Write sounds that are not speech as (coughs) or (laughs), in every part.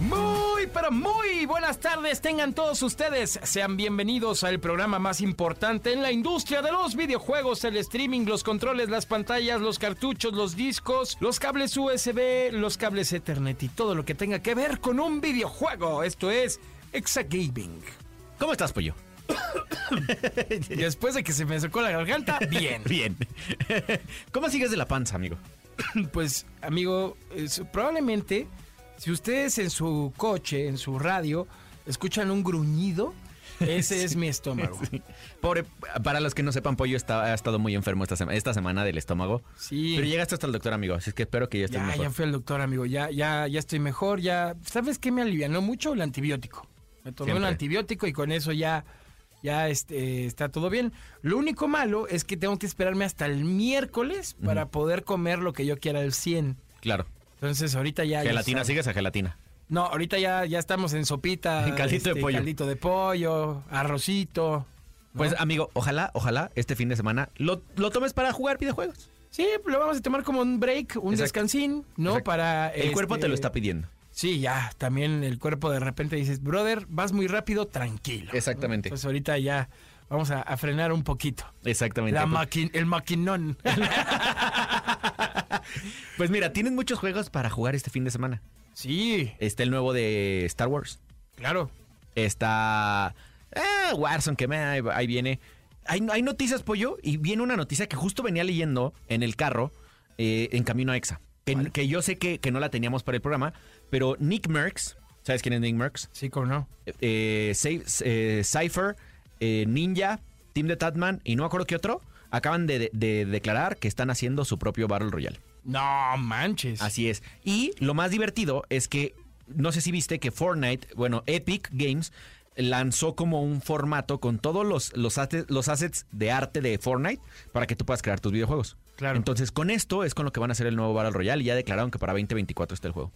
Muy, pero muy buenas tardes tengan todos ustedes. Sean bienvenidos al programa más importante en la industria de los videojuegos, el streaming, los controles, las pantallas, los cartuchos, los discos, los cables USB, los cables Ethernet y todo lo que tenga que ver con un videojuego. Esto es Exagaming. ¿Cómo estás, pollo? (coughs) Después de que se me secó la garganta, (laughs) bien. Bien. (laughs) ¿Cómo sigues de la panza, amigo? (coughs) Pues, amigo, es- probablemente si ustedes en su coche, en su radio, escuchan un gruñido, ese es (laughs) mi estómago. Pobre, para los que no sepan, pollo está, ha estado muy enfermo esta, sema- esta semana del estómago. Sí. Pero llegaste hasta el doctor, amigo, así que espero que ya estés Ya, mejor. ya fui al doctor, amigo. Ya, ya, ya estoy mejor. Ya, ¿sabes qué me alivianó mucho? El antibiótico. Me tomé un Siempre. antibiótico y con eso ya, ya este, está todo bien. Lo único malo es que tengo que esperarme hasta el miércoles para poder comer lo que yo quiera al 100. Claro. Entonces ahorita ya. ya Gelatina, está- sigues a gelatina. No, ahorita ya, ya estamos en sopita. este, (laughs) En caldito de pollo. Caldito de pollo, arrocito. ¿no? Pues, amigo, ojalá, ojalá este fin de semana lo, lo tomes para jugar videojuegos. Sí, lo vamos a tomar como un break, un Exacto. descansín, ¿no? Exacto. Para. El cuerpo te este, lo está pidiendo. Sí, ya, también el cuerpo de repente dices, brother, vas muy rápido, tranquilo. Exactamente. Entonces ahorita ya vamos a, a frenar un poquito. Exactamente. La Pues- maqui- el maquinón. (laughs) (laughs) Pues mira, tienes muchos juegos para jugar este fin de semana. sí, Está el nuevo de Star Wars. claro. Está eh, Warzone, que me, ahí, ahí viene. Hay, hay noticias, pollo, y viene una noticia que justo venía leyendo en el carro eh, en camino a EXA. Que, que yo sé que, que no la teníamos para el programa, pero Nick Merckx, ¿sabes quién es Nick Merckx? Sí, cómo no. Eh, Cy- eh, Cypher, eh, Ninja, Team de Tatman y no me acuerdo qué otro, acaban de, de- de declarar que están haciendo su propio Battle Royale. No manches. Así es. Y lo más divertido es que, no sé si viste que Fortnite, bueno, Epic Games lanzó como un formato con todos los, los, assets de arte de Fortnite para que tú puedas crear tus videojuegos. Claro. Entonces, con esto es con lo que van a hacer el nuevo Battle Royale y ya declararon que para 2024 está el juego.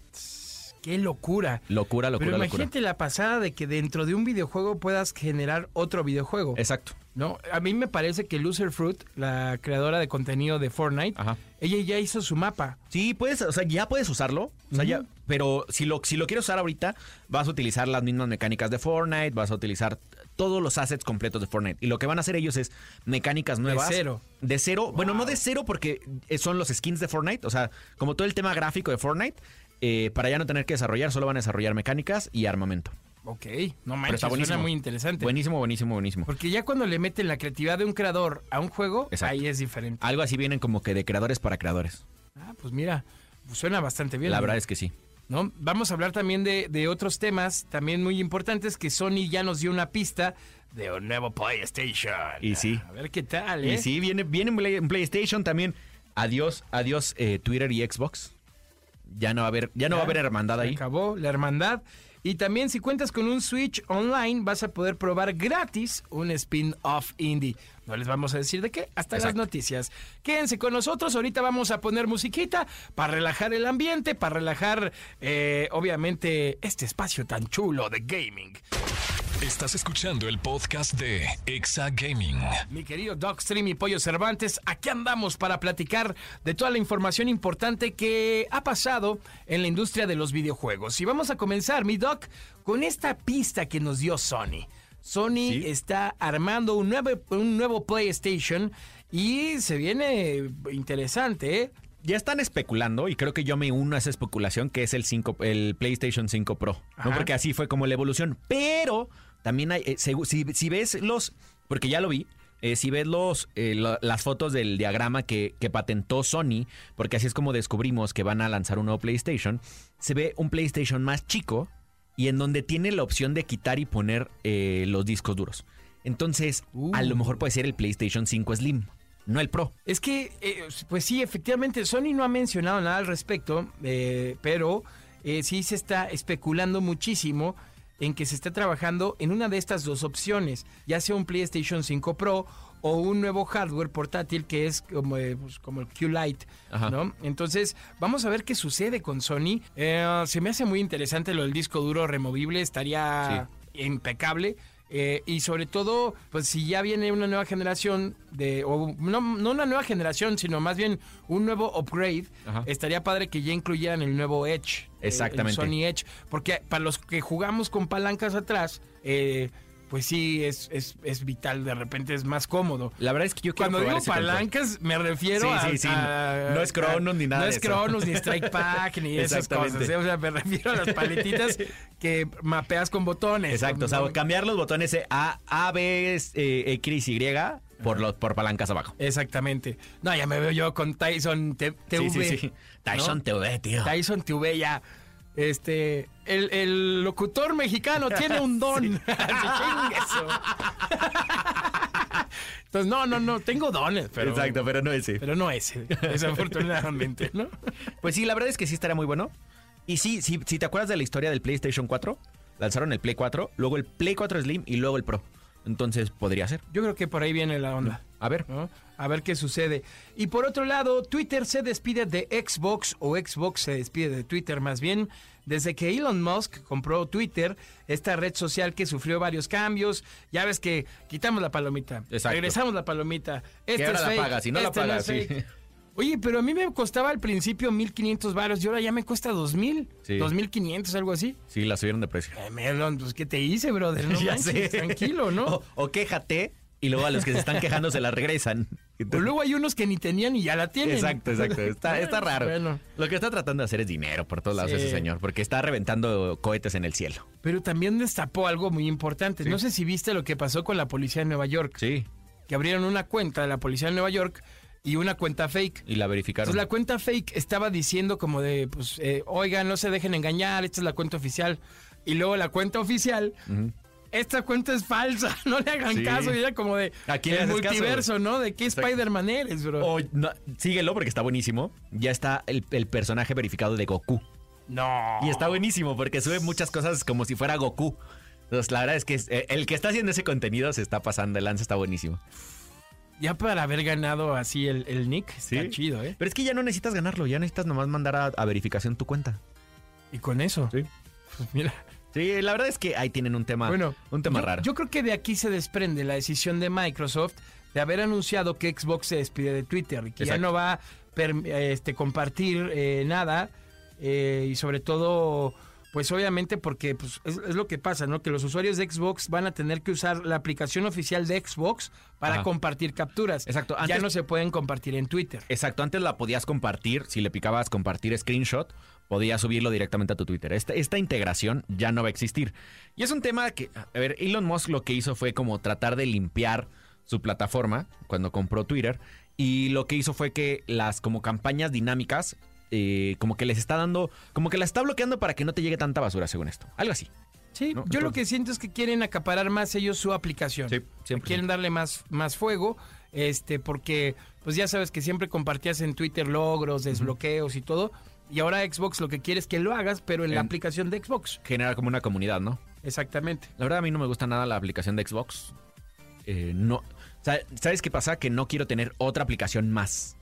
Qué locura. Locura, locura, Pero locura. imagínate la pasada de que dentro de un videojuego puedas generar otro videojuego. Exacto. No, a mí me parece que Loser Fruit, la creadora de contenido de Fortnite, Ajá. ella ya hizo su mapa. Sí, puedes, o sea, ya puedes usarlo. O sea, ya, pero si lo, si lo quieres usar ahorita, vas a utilizar las mismas mecánicas de Fortnite, vas a utilizar todos los assets completos de Fortnite. Y lo que van a hacer ellos es mecánicas nuevas. cero. De cero. Bueno, no de cero porque eh, son los skins de Fortnite. O sea, como todo el tema gráfico de Fortnite, eh, para ya no tener que desarrollar, solo van a desarrollar mecánicas y armamento. Ok, no Pero manches, está buenísimo. suena muy interesante. Buenísimo, buenísimo, buenísimo. Porque ya cuando le meten la creatividad de un creador a un juego, Exacto. ahí es diferente. Algo así vienen como que de creadores para creadores. Ah, pues mira, pues suena bastante bien. La verdad es que sí. ¿no? Vamos a hablar también de, de otros temas también muy importantes que Sony ya nos dio una pista de un nuevo PlayStation. Y sí. A ver qué tal, ¿eh? Y sí, viene, viene en PlayStation también. Adiós, adiós eh, Twitter y Xbox. Ya no va a haber, ya no va a haber hermandad ahí. Acabó la hermandad. Y también si cuentas con un Switch online vas a poder probar gratis un spin-off indie. No les vamos a decir de qué hasta las noticias. Quédense con nosotros, ahorita vamos a poner musiquita para relajar el ambiente, para relajar eh, obviamente este espacio tan chulo de gaming. Estás escuchando el podcast de Exa Gaming. Mi querido Doc Stream y Pollo Cervantes, aquí andamos para platicar de toda la información importante que ha pasado en la industria de los videojuegos. Y vamos a comenzar, mi Doc, con esta pista que nos dio Sony. Sony Sí. está armando un nuevo, un nuevo PlayStation y se viene interesante, ¿eh? Ya están especulando, y creo que yo me uno a esa especulación, que es el 5, el PlayStation 5 Pro. ¿no? Porque así fue como la evolución. Pero también hay, eh, si, ves los, porque ya lo vi, eh, si ves los, eh, las fotos del diagrama que, patentó Sony, porque así es como descubrimos que van a lanzar un nuevo PlayStation, se ve un PlayStation más chico y en donde tiene la opción de quitar y poner eh, los discos duros. Entonces, a lo mejor puede ser el PlayStation 5 Slim, no el Pro. Es que, pues sí, efectivamente, Sony no ha mencionado nada al respecto, eh, pero sí se está especulando muchísimo en que se está trabajando en una de estas dos opciones, ya sea un PlayStation 5 Pro o un nuevo hardware portátil que es como, eh, pues, como el Q-Lite. ¿no? Entonces, vamos a ver qué sucede con Sony. Eh, se me hace muy interesante lo del disco duro removible, estaría impecable. Eh, y sobre todo, pues si ya viene una nueva generación de, o no, no una nueva generación, sino más bien un nuevo upgrade, Ajá. estaría padre que ya incluyeran el nuevo Edge. eh, Exactamente. el Sony Edge. Porque para los que jugamos con palancas atrás, eh, pues sí, es, es, es vital, de repente es más cómodo. La verdad es que yo quiero Cuando digo control. palancas, me refiero Sí, a, sí, sí. a- No es Cronos ni nada No de es eso. Cronos, ni (laughs) Strike Pack, ni esas cosas. ¿eh? O sea, me refiero a las paletitas (laughs) que mapeas con botones. Exacto, o sea, cambiar los botones A, A, B, eh, X, Y por, los, por palancas abajo. Exactamente. No, ya me veo yo con Tyson TV. Sí, sí, sí. Tyson TV, tío. Tyson TV ya. Este, el, el locutor mexicano tiene un don. (laughs) (laughs) Entonces, no, no, no, tengo dones, pero, Exacto, pero no ese. pero no ese, desafortunadamente, ¿no? (laughs) Pues sí, la verdad es que sí estaría muy bueno. Y sí, sí, si te acuerdas de la historia del PlayStation 4, lanzaron el Play 4, luego el Play 4 Slim y luego el Pro. Entonces podría ser. Yo creo que por ahí viene la onda. A ver. ¿no? A ver qué sucede. Y por otro lado, Twitter se despide de Xbox, o Xbox se despide de Twitter más bien, desde que Elon Musk compró Twitter, esta red social que sufrió varios cambios. Ya ves que quitamos la palomita, Exacto. regresamos la palomita. Ahora es la pagas, si no la es sí. Oye, pero a mí me costaba al principio 1500 varos y ahora ya me cuesta 2000, Sí. 2500, algo así. Sí, la subieron de precio. Eh, Melon, pues ¿qué te hice, brother? (laughs) No Ya manches, sé. tranquilo, ¿no? O, o quéjate y luego a los que se están quejando se la regresan. (laughs) O luego hay unos que ni tenían y ya la tienen. Exacto, exacto. Está, (laughs) está raro. Bueno. Lo que está tratando de hacer es dinero por todos lados Sí. ese señor, porque está reventando cohetes en el cielo. Pero también destapó algo muy importante. No sé si viste lo que pasó con la policía de Nueva York. Sí. Que abrieron una cuenta de la policía de Nueva York y una cuenta fake. Y la verificaron. Entonces la cuenta fake estaba diciendo como de, pues, eh, oigan, no se dejen engañar, esta es la cuenta oficial. Y luego la cuenta oficial, esta cuenta es falsa, (laughs) no le hagan Sí. caso. Y era como de, ¿A quién el caso? multiverso, ¿no? ¿De qué. Spider-Man eres, bro? O no, síguelo porque está buenísimo. Ya está el, el personaje verificado de Goku. No. Y está buenísimo porque sube muchas cosas como si fuera Goku. Entonces, la verdad es que eh, el que está haciendo ese contenido se está pasando. El lance está buenísimo. Ya para haber ganado así el, el nick, está Sí. chido, ¿eh? Pero es que ya no necesitas ganarlo. Ya necesitas nomás mandar a, a verificación tu cuenta. Y con eso. Sí. Pues (laughs) mira. Sí, la verdad es que ahí tienen un tema, Bueno, un tema yo, raro. Yo creo que de aquí se desprende la decisión de Microsoft de haber anunciado que Xbox se despide de Twitter y que ya no va a per- este, compartir eh, nada eh, y sobre todo, pues obviamente porque pues, es, es lo que pasa, ¿no? Que los usuarios de Xbox van a tener que usar la aplicación oficial de Xbox para Ajá. compartir capturas. Exacto, Ya no se pueden compartir en Twitter. Exacto, antes la podías compartir, si le picabas compartir screenshot, podías subirlo directamente a tu Twitter. Esta, esta integración ya no va a existir. Y es un tema que, a ver, Elon Musk lo que hizo fue como tratar de limpiar su plataforma cuando compró Twitter. Y lo que hizo fue que las como campañas dinámicas, eh, como que les está dando, como que la está bloqueando para que no te llegue tanta basura, según esto. Algo así. Sí, ¿no? yo lo que siento es que quieren acaparar más ellos su aplicación. Sí, siempre. Quieren darle más, más fuego, este, porque pues ya sabes que siempre compartías en Twitter logros, desbloqueos y todo. Y ahora Xbox lo que quiere es que lo hagas, pero en, la aplicación de Xbox. Generar como una comunidad, ¿no? Exactamente. La verdad a mí no me gusta nada la aplicación de Xbox. Eh, no, o sea, ¿sabes qué pasa? Que no quiero tener otra aplicación más.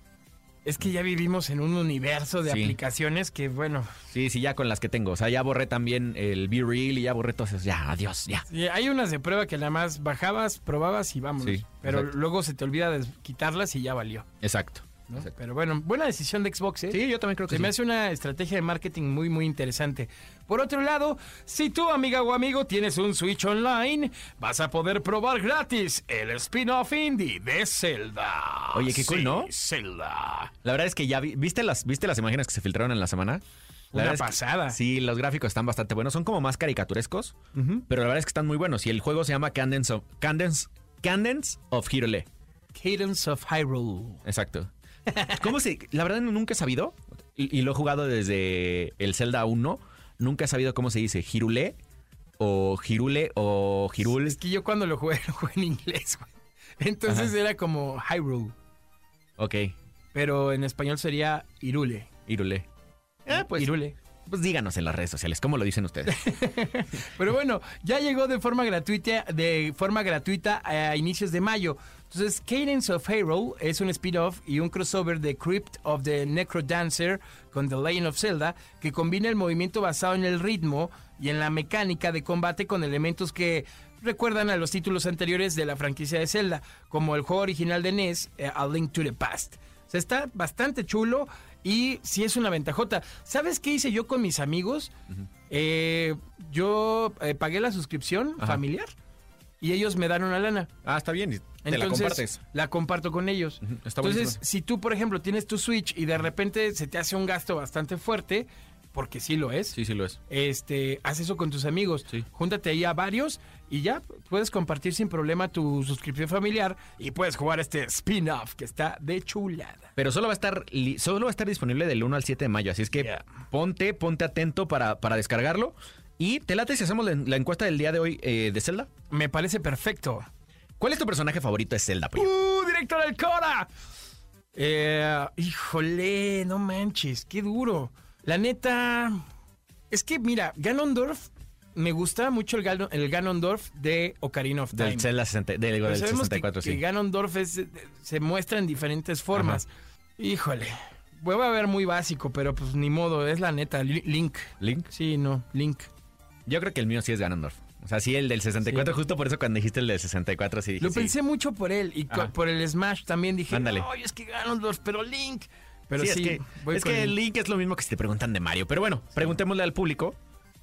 Es que ya vivimos en un universo de Sí. aplicaciones que, bueno, Sí, sí, ya con las que tengo. O sea, ya borré también el Be Real y ya borré todos esos. Ya, adiós, ya. hay unas de prueba que nada más bajabas, probabas y vámonos. Sí, pero exacto. luego se te olvida de quitarlas y ya valió. Exacto. ¿No? Pero bueno, buena decisión de Xbox, ¿eh? Sí, yo también creo que Se me hace una estrategia de marketing muy, muy interesante. Por otro lado, si tú, amiga o amigo, tienes un Switch Online, vas a poder probar gratis el spin-off indie de Zelda. Oye, qué cool, Sí, ¿no? Zelda. La verdad es que ya vi- ¿viste las, ¿viste las imágenes que se filtraron en la semana? La Una verdad es que- pasada. sí, los gráficos están bastante buenos. Son como más caricaturescos, pero la verdad es que están muy buenos. Y el juego se llama Cadence of, Cadence, Cadence of Hyrule. Cadence of Hyrule. Exacto. ¿Cómo se...? La verdad nunca he sabido, y, y lo he jugado desde el Zelda 1, nunca he sabido cómo se dice, Hirule, o Hirule, o Hirul. Es que yo cuando lo jugué, (laughs) lo jugué en inglés, güey. Entonces era como Hyrule, Ok, pero en español sería Irule. Hirule. Ah, pues Irule. Pues díganos en las redes sociales, ¿cómo lo dicen ustedes? (laughs) Pero bueno, ya llegó de forma gratuita, de forma gratuita a inicios de mayo. Entonces, Cadence of Hero es un spin-off y un crossover de Crypt of the Necro Dancer con The Legend of Zelda, que combina el movimiento basado en el ritmo y en la mecánica de combate con elementos que recuerdan a los títulos anteriores de la franquicia de Zelda, como el juego original de NES, eh, A Link to the Past. O sea, está bastante chulo y sí es una ventajota. ¿Sabes qué hice yo con mis amigos? Eh, yo eh, pagué la suscripción Ajá. familiar y ellos me dan una lana. ah, está bien. Te la Entonces, compartes. la comparto con ellos. Está Entonces, buenísimo. si tú, por ejemplo, tienes tu Switch y de repente se te hace un gasto bastante fuerte, porque sí lo es, Sí, sí lo es. este, haz eso con tus amigos. Sí. Júntate ahí a varios y ya puedes compartir sin problema tu suscripción familiar y puedes jugar este spin-off que está de chulada. Pero solo va a estar solo va a estar disponible del 1 al 7 de mayo, así es que Yeah. ponte, ponte atento para, para descargarlo. Y te late si hacemos la, la encuesta del día de hoy eh, de Zelda. Me parece perfecto. ¿Cuál es tu personaje favorito de Zelda, Pollo? ¡Uh, directo del Cora! Eh, híjole, no manches, qué duro. La neta, es que mira, Ganondorf, me gusta mucho el, el Ganondorf de Ocarina of Time. Del Zelda 60, del, Pero del sabemos que- 64, que, sí. Ganondorf es- se muestra en diferentes formas. Híjole, voy a ver muy básico, pero pues ni modo, es la neta. Li- Link. ¿Link? Sí, no, Link. Yo creo que el mío sí es Ganondorf. O sea, sí, el del 64, Sí. justo por eso cuando dijiste el del 64, sí dije, Lo sí. pensé mucho por él y Ajá. por el Smash también dije, Ándale. ay, es que Ganondorf, pero Link. Pero Sí, sí, es que, es que Link. el Link es lo mismo que si te preguntan de Mario. Pero bueno, preguntémosle al público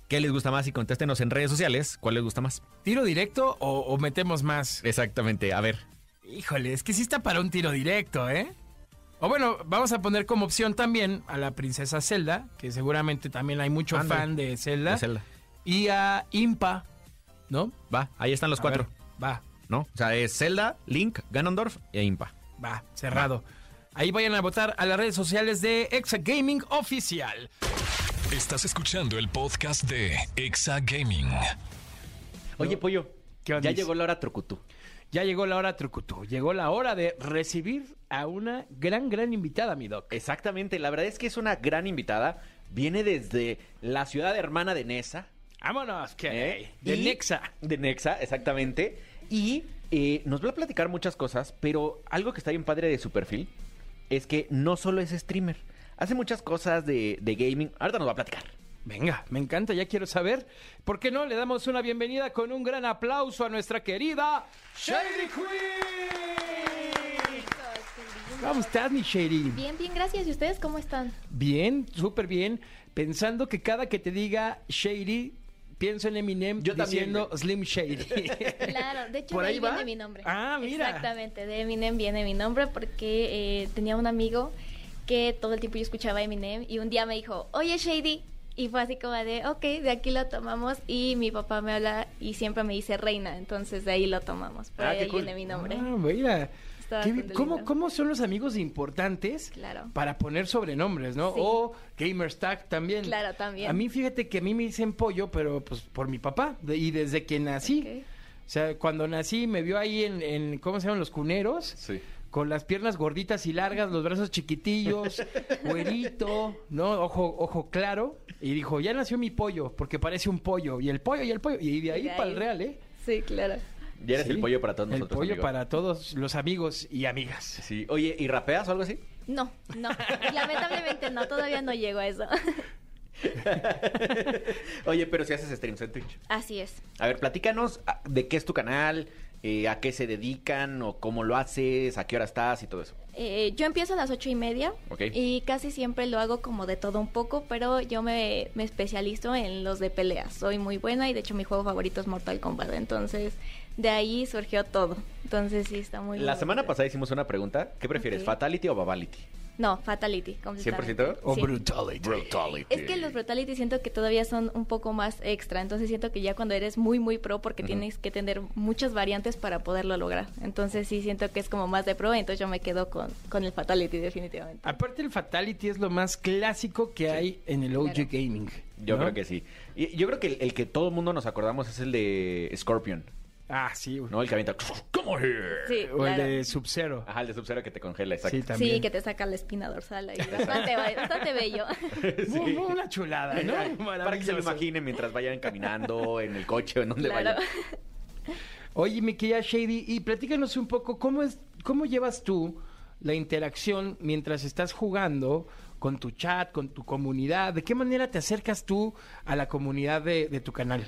qué les gusta más y contéstenos en redes sociales cuál les gusta más. ¿Tiro directo o, o metemos más? Exactamente, a ver. Híjole, es que sí está para un tiro directo, ¿eh? O bueno, vamos a poner como opción también a la princesa Zelda, que seguramente también hay mucho fan de Zelda. de Zelda. Y a Impa, ¿no? Va, ahí están los A cuatro, ver, va, ¿no? O sea, es Zelda, Link, Ganondorf e Impa. va, cerrado. Ahí vayan a votar a las redes sociales de Exa Gaming Oficial. Estás escuchando el podcast de Exa Gaming. Oye, Pollo, ¿Qué onda? ya llegó la hora Trucutú. Ya llegó la hora, Trucutú. Llegó la hora de recibir a una gran, gran invitada, mi doc. Exactamente, la verdad es que es una gran invitada. Viene desde la ciudad hermana de Nesa. Vámonos, que ¿eh? de Y- Nexa. De Nexa, exactamente. Y eh, nos va a platicar muchas cosas, pero algo que está bien padre de su perfil es que no solo es streamer. Hace muchas cosas de, de gaming. Ahorita nos va a platicar. Venga, me encanta, ya quiero saber. ¿Por qué no le damos una bienvenida con un gran aplauso a nuestra querida Shady Queen? ¿Cómo estás, mi Shady? Bien, bien, gracias. ¿Y ustedes cómo están? Bien, súper bien. Pensando que cada que te diga Shady, pienso en Eminem Yo también, diciendo Slim Shady. (laughs) Claro, de hecho ¿Por de ahí viene mi nombre. Ah, mira. Exactamente, de Eminem viene mi nombre porque eh, tenía un amigo que todo el tiempo yo escuchaba Eminem y un día me dijo, oye Shady, y fue así como de, ok, de aquí lo tomamos y mi papá me habla y siempre me dice reina, entonces de ahí lo tomamos, por Ah, ahí cool. viene mi nombre. Ah, mira. ¿Cómo. ¿Cómo son los amigos importantes Claro. para poner sobrenombres, no? Sí. O Gamerstack también. Claro, también. A mí fíjate que a mí me dicen pollo, pero pues por mi papá. de- y desde que nací. O sea, cuando nací me vio ahí en, en ¿cómo se llaman los cuneros? Sí. Con las piernas gorditas y largas, los brazos chiquitillos, (laughs) güerito, ¿no? Ojo, ojo claro. Y dijo, ya nació mi pollo, porque parece un pollo. Y el pollo, y el pollo. Y de ahí, de para el real, ¿eh? Sí, claro. Ya eres Sí. el pollo para todos El nosotros. pollo amigo. para todos los amigos y amigas. Sí. Oye, ¿y rapeas o algo así? No, no, lamentablemente no, todavía no llego a eso. (laughs) Oye, pero si haces streams en Twitch. Así es. A ver, platícanos ah, de qué es tu canal, eh, a qué se dedican o cómo lo haces, a qué hora estás y todo eso. Eh, yo empiezo a las ocho y media Ok. y casi siempre lo hago como de todo un poco, pero yo me, me especializo en los de peleas. Soy muy buena y de hecho mi juego favorito es Mortal Kombat, entonces de ahí surgió todo. Entonces sí, está muy La semana pasada hicimos una pregunta. ¿Qué prefieres. Fatality o Babality? No, Fatality, completamente. ¿100%? O Sí. brutality. Brutality. Es que los Brutality siento que todavía son un poco más extra, entonces siento que ya cuando eres muy muy pro porque tienes que tener muchas variantes para poderlo lograr. Entonces sí siento que es como más de pro, entonces yo me quedo con, con el Fatality definitivamente. Aparte el Fatality es lo más clásico que hay en el OG Claro. Gaming. Yo ¿no? creo que sí. Y yo creo que el, el que todo el mundo nos acordamos es el de Scorpion. Ah, sí, güey. ¿no? El que avienta. ¿Cómo here? Sí, O el claro. de Sub-Zero. Ajá, el de Sub-Zero que te congela, exacto. Sí, también. Sí, que te saca la espina dorsal ahí. Bastante, bastante bello. (laughs) Muy- muy Una chulada, ¿no? Para que se lo Maravilloso. imaginen mientras vayan caminando, (laughs) en el coche o en donde Claro. vayan. Oye, mi querida Shady, y platícanos un poco, ¿cómo, es, ¿cómo llevas tú la interacción mientras estás jugando con tu chat, con tu comunidad? ¿De qué manera te acercas tú a la comunidad de, de tu canal?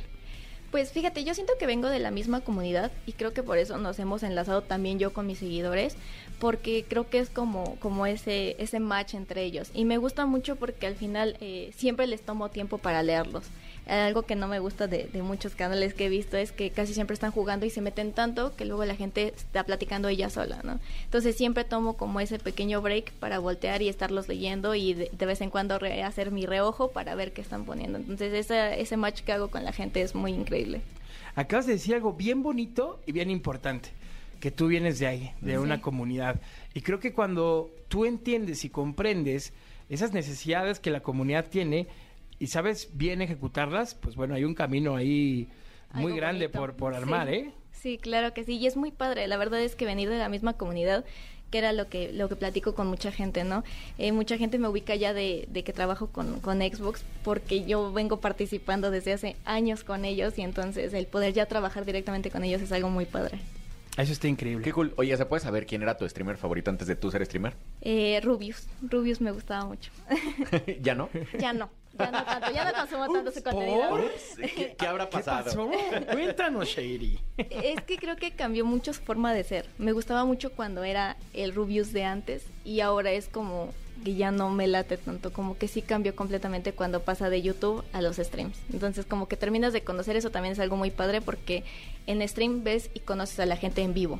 Pues fíjate, yo siento que vengo de la misma comunidad y creo que por eso nos hemos enlazado también yo con mis seguidores, porque creo que es como, como ese, ese match entre ellos. Y me gusta mucho porque al final eh, siempre les tomo tiempo para leerlos. Algo que no me gusta de, de muchos canales que he visto es que casi siempre están jugando y se meten tanto que luego la gente está platicando ella sola, ¿no? Entonces siempre tomo como ese pequeño break para voltear y estarlos leyendo y de, de vez en cuando hacer mi reojo para ver qué están poniendo. Entonces ese, ese match que hago con la gente es muy increíble. Acabas de decir algo bien bonito y bien importante, que tú vienes de ahí, de una comunidad. Y creo que cuando tú entiendes y comprendes esas necesidades que la comunidad tiene y sabes bien ejecutarlas, pues bueno, hay un camino ahí muy Algo grande bonito. por, por armar, Sí. ¿eh? Sí, claro que sí, y es muy padre. La verdad es que venir de la misma comunidad, que era lo que lo que platico con mucha gente, ¿no? Eh, mucha gente me ubica ya de, de que trabajo con, con Xbox porque yo vengo participando desde hace años con ellos y entonces el poder ya trabajar directamente con ellos es algo muy padre. Eso está increíble. Qué cool. Oye, ¿se puede saber quién era tu streamer favorito antes de tú ser streamer? Eh, Rubius, Rubius me gustaba mucho. (laughs) ¿Ya no? ya no, ya no tanto, ya no consumo tanto su contenido. ¿por? ¿Qué, qué (laughs) habrá ¿Qué pasado? pasó? (laughs) Cuéntanos, Shady. Es que creo que cambió mucho su forma de ser. Me gustaba mucho cuando era el Rubius de antes y ahora es como que ya no me late tanto, como que sí cambió completamente cuando pasa de YouTube a los streams. Entonces como que terminas de conocer eso también es algo muy padre porque en stream ves y conoces a la gente en vivo.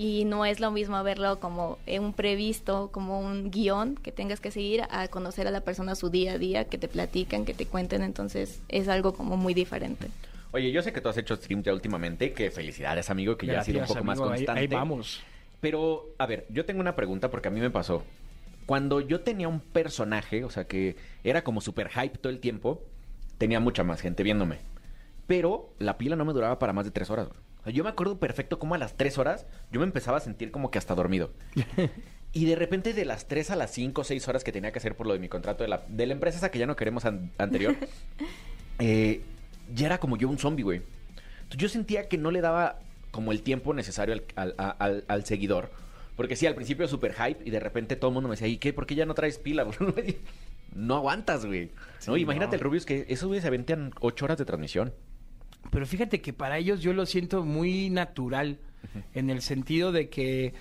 Y no es lo mismo verlo como un previsto, como un guion que tengas que seguir, a conocer a la persona su día a día, que te platican, que te cuenten. Entonces es algo como muy diferente. Oye, yo sé que tú has hecho stream ya últimamente, que felicidades, amigo, que ya has sido un poco más amigo. Constante. Ahí, vamos. Pero, a ver, yo tengo una pregunta porque a mí me pasó. Cuando yo tenía un personaje, o sea, que era como super hype todo el tiempo, tenía mucha más gente viéndome. Pero la pila no me duraba para más de tres horas. Yo me acuerdo perfecto como a las tres horas yo me empezaba a sentir como que hasta dormido. (laughs) Y de repente de las 3 a las 5 o 6 horas que tenía que hacer por lo de mi contrato de la, de la empresa esa que ya no queremos an- anterior, (laughs) eh, ya era como yo un zombie, güey. Yo sentía que no le daba como el tiempo necesario al, al- al- al seguidor. Porque sí, al principio super hype y de repente todo el mundo me decía, ¿y qué? ¿Por qué ya no traes pila? (laughs) güey?" no aguantas, güey. ¿No? Imagínate no. el Rubius que esos güeyes se aventan 8 horas de transmisión. Pero fíjate que para ellos yo lo siento muy natural, en el sentido de que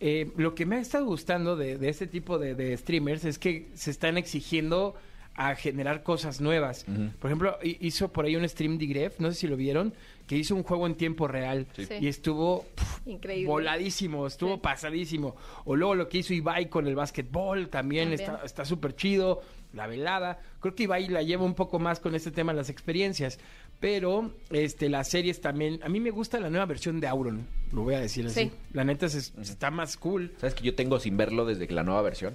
eh, lo que me ha estado gustando de, de este tipo de, de streamers es que se están exigiendo a generar cosas nuevas. Por ejemplo, hi- hizo por ahí un stream de Gref, no sé si lo vieron, que hizo un juego en tiempo real Sí. Y estuvo Increíble. voladísimo, estuvo Sí. pasadísimo. O luego lo que hizo Ibai con el básquetbol también, También. está está súper chido. La velada. Creo que Ibai la lleva un poco más con este tema de las experiencias. Pero este las series también. A mí me gusta la nueva versión de Auron. Lo voy a decir así. Sí. La neta es- está más cool. ¿Sabes que yo tengo sin verlo desde que la nueva versión?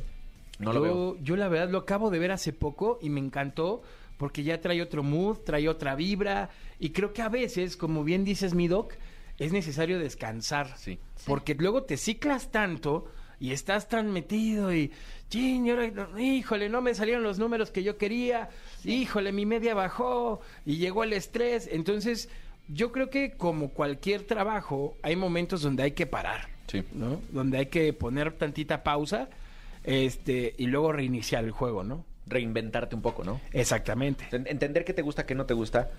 No lo yo, veo. yo la verdad lo acabo de ver hace poco y me encantó porque ya trae otro mood, trae otra vibra y creo que a veces, como bien dices mi doc, es necesario descansar. Sí. Porque luego te ciclas tanto y estás tan metido y, híjole, no me salieron los números que yo quería, híjole, mi media bajó y llegó el estrés. Entonces, yo creo que como cualquier trabajo, hay momentos donde hay que parar. Sí. ¿no? Donde hay que poner tantita pausa este y luego reiniciar el juego, ¿no? Reinventarte un poco, ¿no? Exactamente. En- Entender qué te gusta, qué no te gusta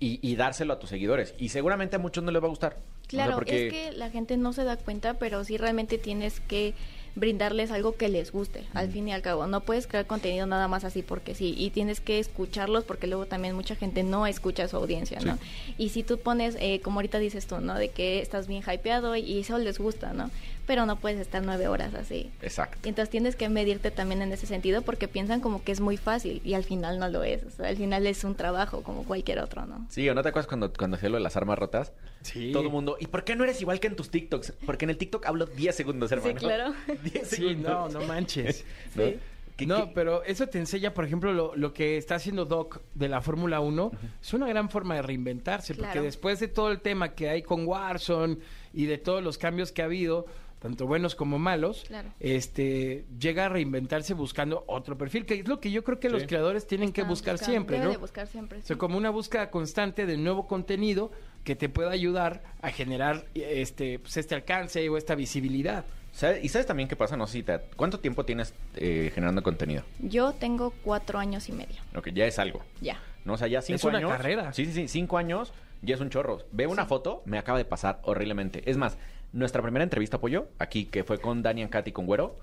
y, y dárselo a tus seguidores. Y seguramente a muchos no les va a gustar. O sea, Claro, porque- es que la gente no se da cuenta, pero sí realmente tienes que brindarles algo que les guste, al fin y al cabo. No puedes crear contenido nada más así porque sí, y tienes que escucharlos porque luego también mucha gente no escucha a su audiencia, ¿no? Y si tú pones, eh, como ahorita dices tú, ¿no? De que estás bien hypeado y eso les gusta, ¿no? Pero no puedes estar nueve horas así. Exacto. Y Entonces tienes que medirte también en ese sentido porque piensan como que es muy fácil y al final no lo es. O sea, al final es un trabajo como cualquier otro, ¿no? Sí, ¿o no te acuerdas cuando, cuando hacía lo de las armas rotas? Sí. Todo el mundo, ¿y por qué no eres igual que en tus TikToks? Porque en el TikTok hablo 10 segundos, hermano. claro. (laughs) 10 Sí, segundos. no, (laughs) no manches. ¿No? Sí. ¿Qué- no, qué? pero eso te enseña, por ejemplo, lo, lo que está haciendo Doc de la Fórmula 1. Es una gran forma de reinventarse, porque después de todo el tema que hay con Warzone y de todos los cambios que ha habido, tanto buenos como malos, Claro. este llega a reinventarse buscando otro perfil, que es lo que yo creo que los creadores tienen que buscar buscando- siempre, debe ¿no? de buscar siempre. O sea, sí. como una búsqueda constante de nuevo contenido que te pueda ayudar a generar este, pues, este alcance o esta visibilidad. ¿Sabes- ¿Y sabes también qué pasa? No sé si te- ¿Cuánto tiempo tienes eh, generando contenido? Yo tengo cuatro años y medio. Ok, ya es algo. Ya. ¿no? O sea, ya cinco Es una años. carrera. Sí, sí, sí, cinco años ya es un chorro. Veo una foto, me acaba de pasar horriblemente. Es más, nuestra primera entrevista, Pollo, aquí que fue con Dani Katy con Güero,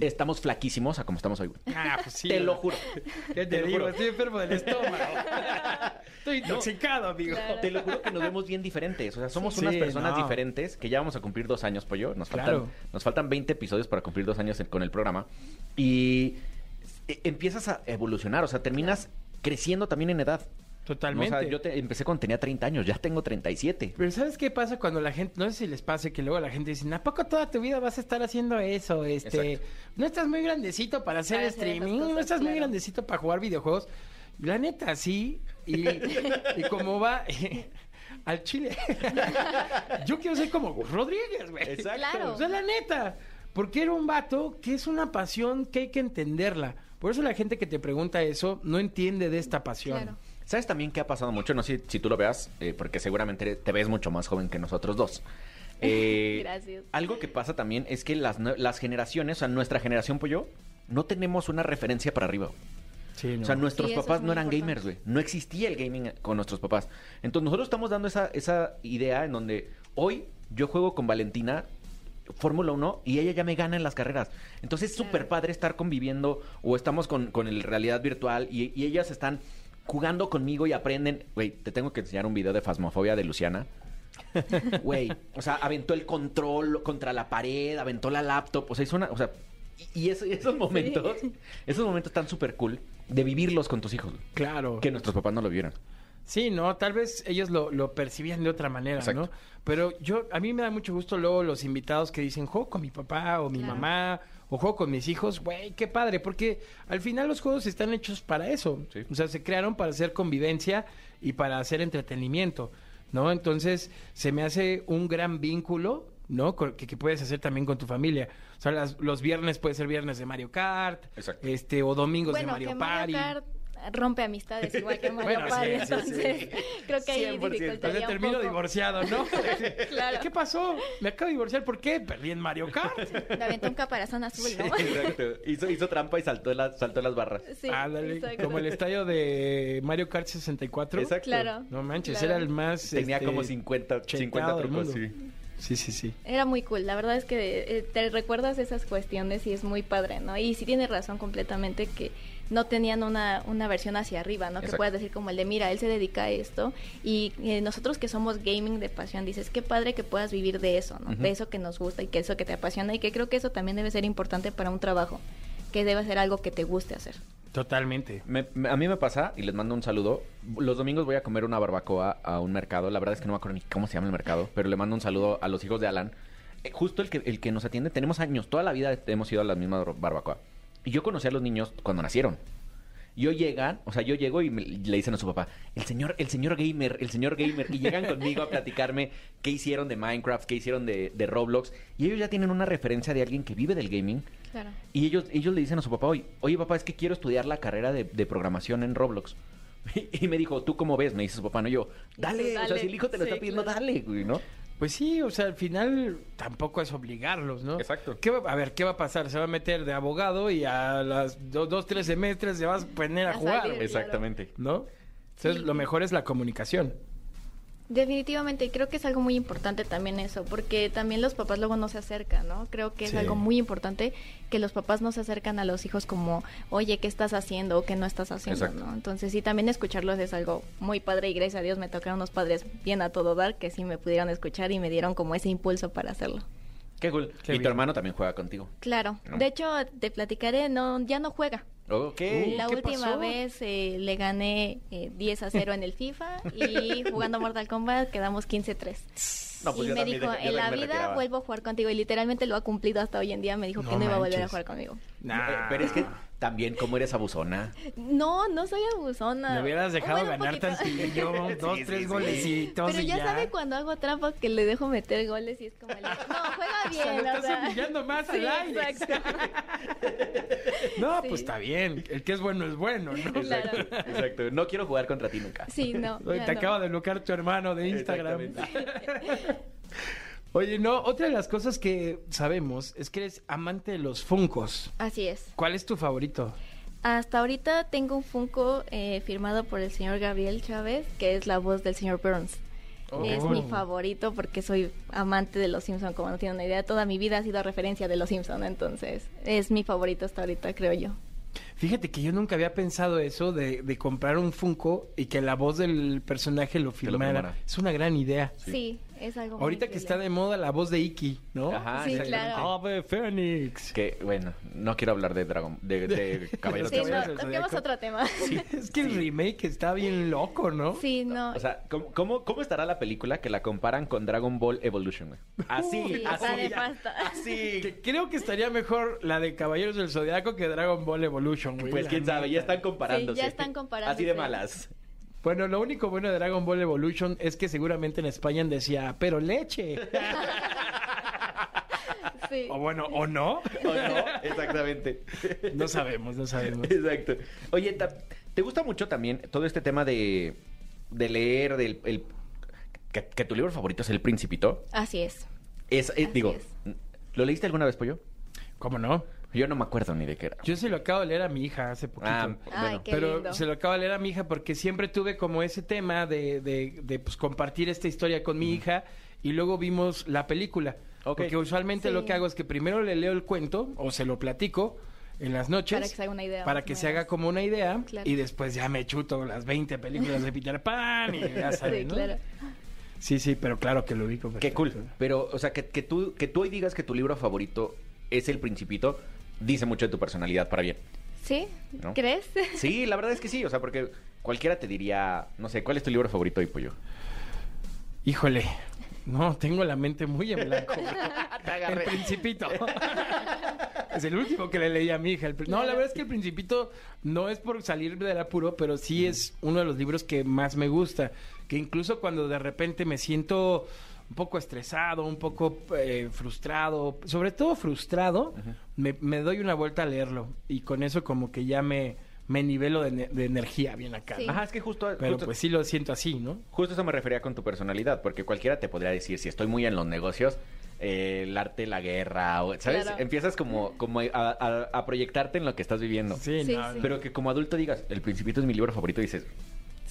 estamos flaquísimos a como estamos hoy. güey. Ah, pues sí. Te lo juro. ¿Qué te, Te lo digo? juro. Estoy enfermo del estómago. (laughs) Estoy intoxicado, amigo. Claro. Te lo juro que nos vemos bien diferentes. O sea, somos Sí. unas personas no. diferentes que ya vamos a cumplir dos años, Pollo. Nos faltan, Claro. nos faltan 20 episodios para cumplir dos años en- con el programa. Y eh, empiezas a evolucionar. O sea, terminas creciendo también en edad. Totalmente. O sea, yo te- empecé cuando tenía 30 años, ya tengo 37. Pero ¿sabes qué pasa cuando la gente, no sé si les pase que luego la gente dice, ¿a poco toda tu vida vas a estar haciendo eso? Este, Exacto. no estás muy grandecito para hacer Para hacer esas streaming, no estás muy grandecito para jugar videojuegos. La neta, sí. Y, y como va (laughs) al chile. (laughs) Yo quiero ser como Rodríguez, güey. Exacto. Claro. O sea, la neta. Porque era un vato que es una pasión que hay que entenderla. Por eso la gente que te pregunta eso no entiende de esta pasión. Claro. ¿Sabes también qué ha pasado mucho? No sé si tú lo veas, eh, porque seguramente te ves mucho más joven que nosotros dos. (laughs) Eh, Gracias. Algo que pasa también es que las, las generaciones, o sea, nuestra generación, pollo, no tenemos una referencia para arriba. Sí, O sea, nuestros Sí, papás no eran importante. gamers, güey. No existía el gaming con nuestros papás. Entonces nosotros estamos dando esa, esa idea en donde hoy yo juego con Valentina Fórmula 1 y ella ya me gana en las carreras. Entonces es Claro. súper padre estar conviviendo o estamos con, con el realidad virtual y, y ellas están jugando conmigo y aprenden. Güey, te tengo que enseñar un video de Fasmofobia de Luciana. (laughs) Güey, o sea, aventó el control contra la pared, aventó la laptop, o sea, hizo una, o sea, y, y eso- esos momentos, esos momentos están súper cool de vivirlos con tus hijos, Claro. que nuestros papás no lo vieron. Sí, no, tal vez ellos lo, lo percibían de otra manera, Exacto. ¿no? Pero yo, a mí me da mucho gusto luego los invitados que dicen, juego con mi papá o mi Claro. mamá o juego con mis hijos, güey, qué padre, porque al final los juegos están hechos para eso. Sí. O sea, se crearon para hacer convivencia y para hacer entretenimiento, ¿no? Entonces, se me hace un gran vínculo, ¿no? Que, que puedes hacer también con tu familia. O sea, las- los viernes puede ser viernes de Mario Kart, Exacto. este, o domingos Bueno, de Mario que Party. Mario Kart rompe amistades igual que (laughs) Mario Bueno, Party, sí, sí, sí. entonces creo que ahí 100%. Entonces dificultaría un termino poco. divorciado, ¿no? (laughs) Claro. ¿Qué pasó? Me acabo de divorciar. ¿Por qué? Perdí en Mario Kart. Le aventó un caparazón azul, ¿no? (laughs) Exacto. Hizo, hizo trampa y saltó, la- saltó las barras. Exacto. como el estadio de Mario Kart 64. Exacto. Claro. No manches, claro. era el más. Tenía este, como 50, 50 cheteado del trucos, mundo. sí. Sí, sí, sí. Era muy cool, la verdad es que eh, te recuerdas esas cuestiones y es muy padre, ¿no? Y sí tienes razón completamente que no tenían una, una versión hacia arriba, ¿no? Que puedas decir como el de, mira, él se dedica a esto y eh, nosotros que somos gaming de pasión, dices, qué padre que puedas vivir de eso, ¿no? De eso que nos gusta y que eso que te apasiona y que creo que eso también debe ser importante para un trabajo, que debe ser algo que te guste hacer. Totalmente. Me- me- a mí me pasa, y les mando un saludo. Los domingos voy a comer una barbacoa a un mercado. La verdad es que no me acuerdo ni cómo se llama el mercado, pero le mando un saludo a los hijos de Alan. Eh, justo el que, el que nos atiende, tenemos años, toda la vida hemos ido a la misma bar- barbacoa. Y yo conocí a los niños cuando nacieron. Yo llegan, o sea, yo llego y me- le dicen a su papá, el señor, el señor gamer, el señor gamer, y llegan conmigo a platicarme qué hicieron de Minecraft, qué hicieron de, de Roblox, y ellos ya tienen una referencia de alguien que vive del gaming, Claro. y ellos, ellos le dicen a su papá, oye, oye papá, es que quiero estudiar la carrera de, de programación en Roblox. (laughs) Y me dijo, ¿tú cómo ves? Me dice su papá, no yo, dale, tú, o sea, si el hijo te lo Sí, está pidiendo, claro. dale, güey, ¿no? Pues sí, o sea, al final tampoco es obligarlos, ¿no? Exacto. ¿Qué va- a ver, ¿qué va a pasar? Se va a meter de abogado y a las do- dos, tres semestres se va a poner a, A jugar, salir. Exactamente. ¿no? Entonces, Sí. lo mejor es la comunicación. Definitivamente, y creo que es algo muy importante también eso, porque también los papás luego no se acercan, ¿no? Creo que es Sí. algo muy importante que los papás no se acercan a los hijos como, oye, ¿qué estás haciendo o qué no estás haciendo, Exacto. ¿no? Entonces sí, también escucharlos es algo muy padre y gracias a Dios me tocaron unos padres bien a todo dar que sí me pudieron escuchar y me dieron como ese impulso para hacerlo. Qué cool. Qué y tu hermano también juega contigo. Claro, No. de hecho te platicaré, no, ya no juega. Ok. Uh, La ¿qué última pasó? vez eh, le gané eh, 10 a 0 en el FIFA y jugando Mortal Kombat quedamos 15-3. (laughs) No, pues y me dijo, en la vida retiraba". vuelvo a jugar contigo. Y literalmente lo ha cumplido hasta hoy en día. Me dijo No que no iba a volver a jugar conmigo. Nah. Eh, Pero es que También, ¿cómo eres abusona? No, no soy abusona. Me hubieras dejado Bueno, ganar poquito. tantillo, (laughs) dos, Sí, tres sí, sí. golecitos Pero y ya, ya. sabe cuando hago trampa que le dejo meter goles y es como el... No, juega (laughs) O bien, sea, lo o estás sea. humillando más Sí, al aire. exacto. (laughs) No, Sí. pues está bien. El que es bueno es bueno, ¿no? Claro. Exacto. No quiero jugar contra ti nunca. Sí, no. Te no. acaba de bloquear tu hermano de Instagram. Oye, no, otra de las cosas que sabemos es que eres amante de los funcos. Así es. ¿Cuál es tu favorito? Hasta ahorita tengo un Funko eh, firmado por el señor Gabriel Chávez, que es la voz del señor Burns. Es Oh. mi favorito porque soy amante de Los Simpson, como no tienen una idea. Toda mi vida ha sido referencia de Los Simpson, entonces es mi favorito hasta ahorita, creo yo. Fíjate que yo nunca había pensado eso de, de comprar un Funko y que la voz del personaje lo firmara. es una gran idea. Sí, es algo muy Ahorita que está de moda la voz de Iki, ¿no? Ajá, Sí, claro. Ave Fénix. Que, bueno, no quiero hablar de Dragon, de, de (laughs) Caballeros Sí, del no, toquemos otro tema. Sí, (laughs) Es que el remake está bien loco, ¿no? no. O sea, ¿cómo, cómo, cómo estará la película que la comparan con Dragon Ball Evolution, güey? (laughs) Así, Sí, así. la de pasta. Así. Que creo que estaría mejor la de Caballeros del Zodiaco que Dragon Ball Evolution, güey. Pues quién sabe, ya están comparándose. Sí, ya están comparándose. Así de malas. Bueno, lo único bueno de Dragon Ball Evolution es que seguramente en España decía, pero leche. (laughs) Sí. o bueno, o no. ¿O no? Exactamente. No sabemos, no sabemos. Exacto. Oye, ¿te gusta mucho también todo este tema de, de leer, del el- que, que tu libro favorito es El Principito? Así es. Es, Así digo, es. ¿lo leíste alguna vez, Pollo? ¿Cómo no? Yo no me acuerdo ni de qué era. Yo se lo acabo de leer a mi hija hace poquito. Ah, Ay, bueno. qué Pero lindo. se lo acabo de leer a mi hija porque siempre tuve como ese tema de, de, de, pues, compartir esta historia con mi hija y luego vimos la película. Porque usualmente Sí. lo que hago es que primero le leo el cuento o se lo platico en las noches. Para que se haga una idea, Para que se haga como una idea Claro. y después ya me chuto las 20 películas de Peter Pan y ya sabes, Sí, ¿no? claro. Sí, sí, pero claro que lo ubico. Qué cool. Pero, o sea, que, que, tú, que tú hoy digas que tu libro favorito es El Principito, dice mucho de tu personalidad para bien. ¿Sí? ¿No? ¿Crees? Sí, la verdad es que sí. O sea, porque cualquiera te diría, no sé, ¿cuál es tu libro favorito hoy, Pollo? Híjole. No, tengo la mente muy en blanco. (laughs) Te El. Principito. (laughs) es el último que le leí a mi hija. El No, la verdad es que El Principito no es por salir del apuro, pero sí es uno de los libros que más me gusta. Que incluso cuando de repente me siento un poco estresado, un poco eh, frustrado, sobre todo frustrado, me, me doy una vuelta a leerlo. Y con eso como que ya me, me nivelo de, ne- de energía bien acá. Sí. ¿no? Ajá, es que justo, Pero justo, pues sí lo siento así, ¿no? justo eso me refería con tu personalidad, porque cualquiera te podría decir, si estoy muy en los negocios, eh, el arte, la guerra, o- ¿sabes? Claro. Empiezas como, como a, a- a proyectarte en lo que estás viviendo. Sí, Sí, no, sí. no. Pero que como adulto digas, El Principito es mi libro favorito, dices,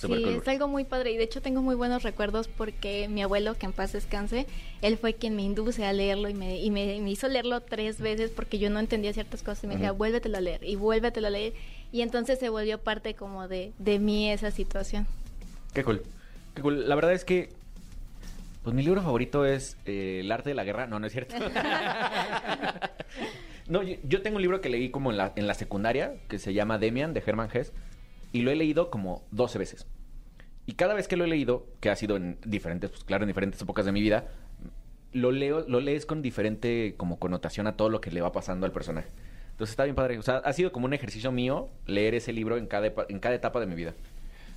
Sí, cool. es algo muy padre y de hecho tengo muy buenos recuerdos porque mi abuelo, que en paz descanse, él fue quien me induce a leerlo y me, y me, me hizo leerlo tres veces porque yo no entendía ciertas cosas y me decía, vuélvetelo a leer y vuélvetelo a leer y entonces se volvió parte como de, de mí esa situación. Qué cool. Qué cool. La verdad es que. Pues mi libro favorito es eh, El arte de la guerra. No, no es cierto. (laughs) no, yo, yo tengo un libro que leí como en la, en la secundaria, que se llama Demian, de Herman Hesse, y lo he leído como 12 veces. Y cada vez que lo he leído, que ha sido en diferentes, pues claro, en diferentes épocas de mi vida, lo leo, lo lees con diferente como connotación a todo lo que le va pasando al personaje. Entonces está bien padre. O sea, ha sido como un ejercicio mío leer ese libro en cada, en cada etapa de mi vida.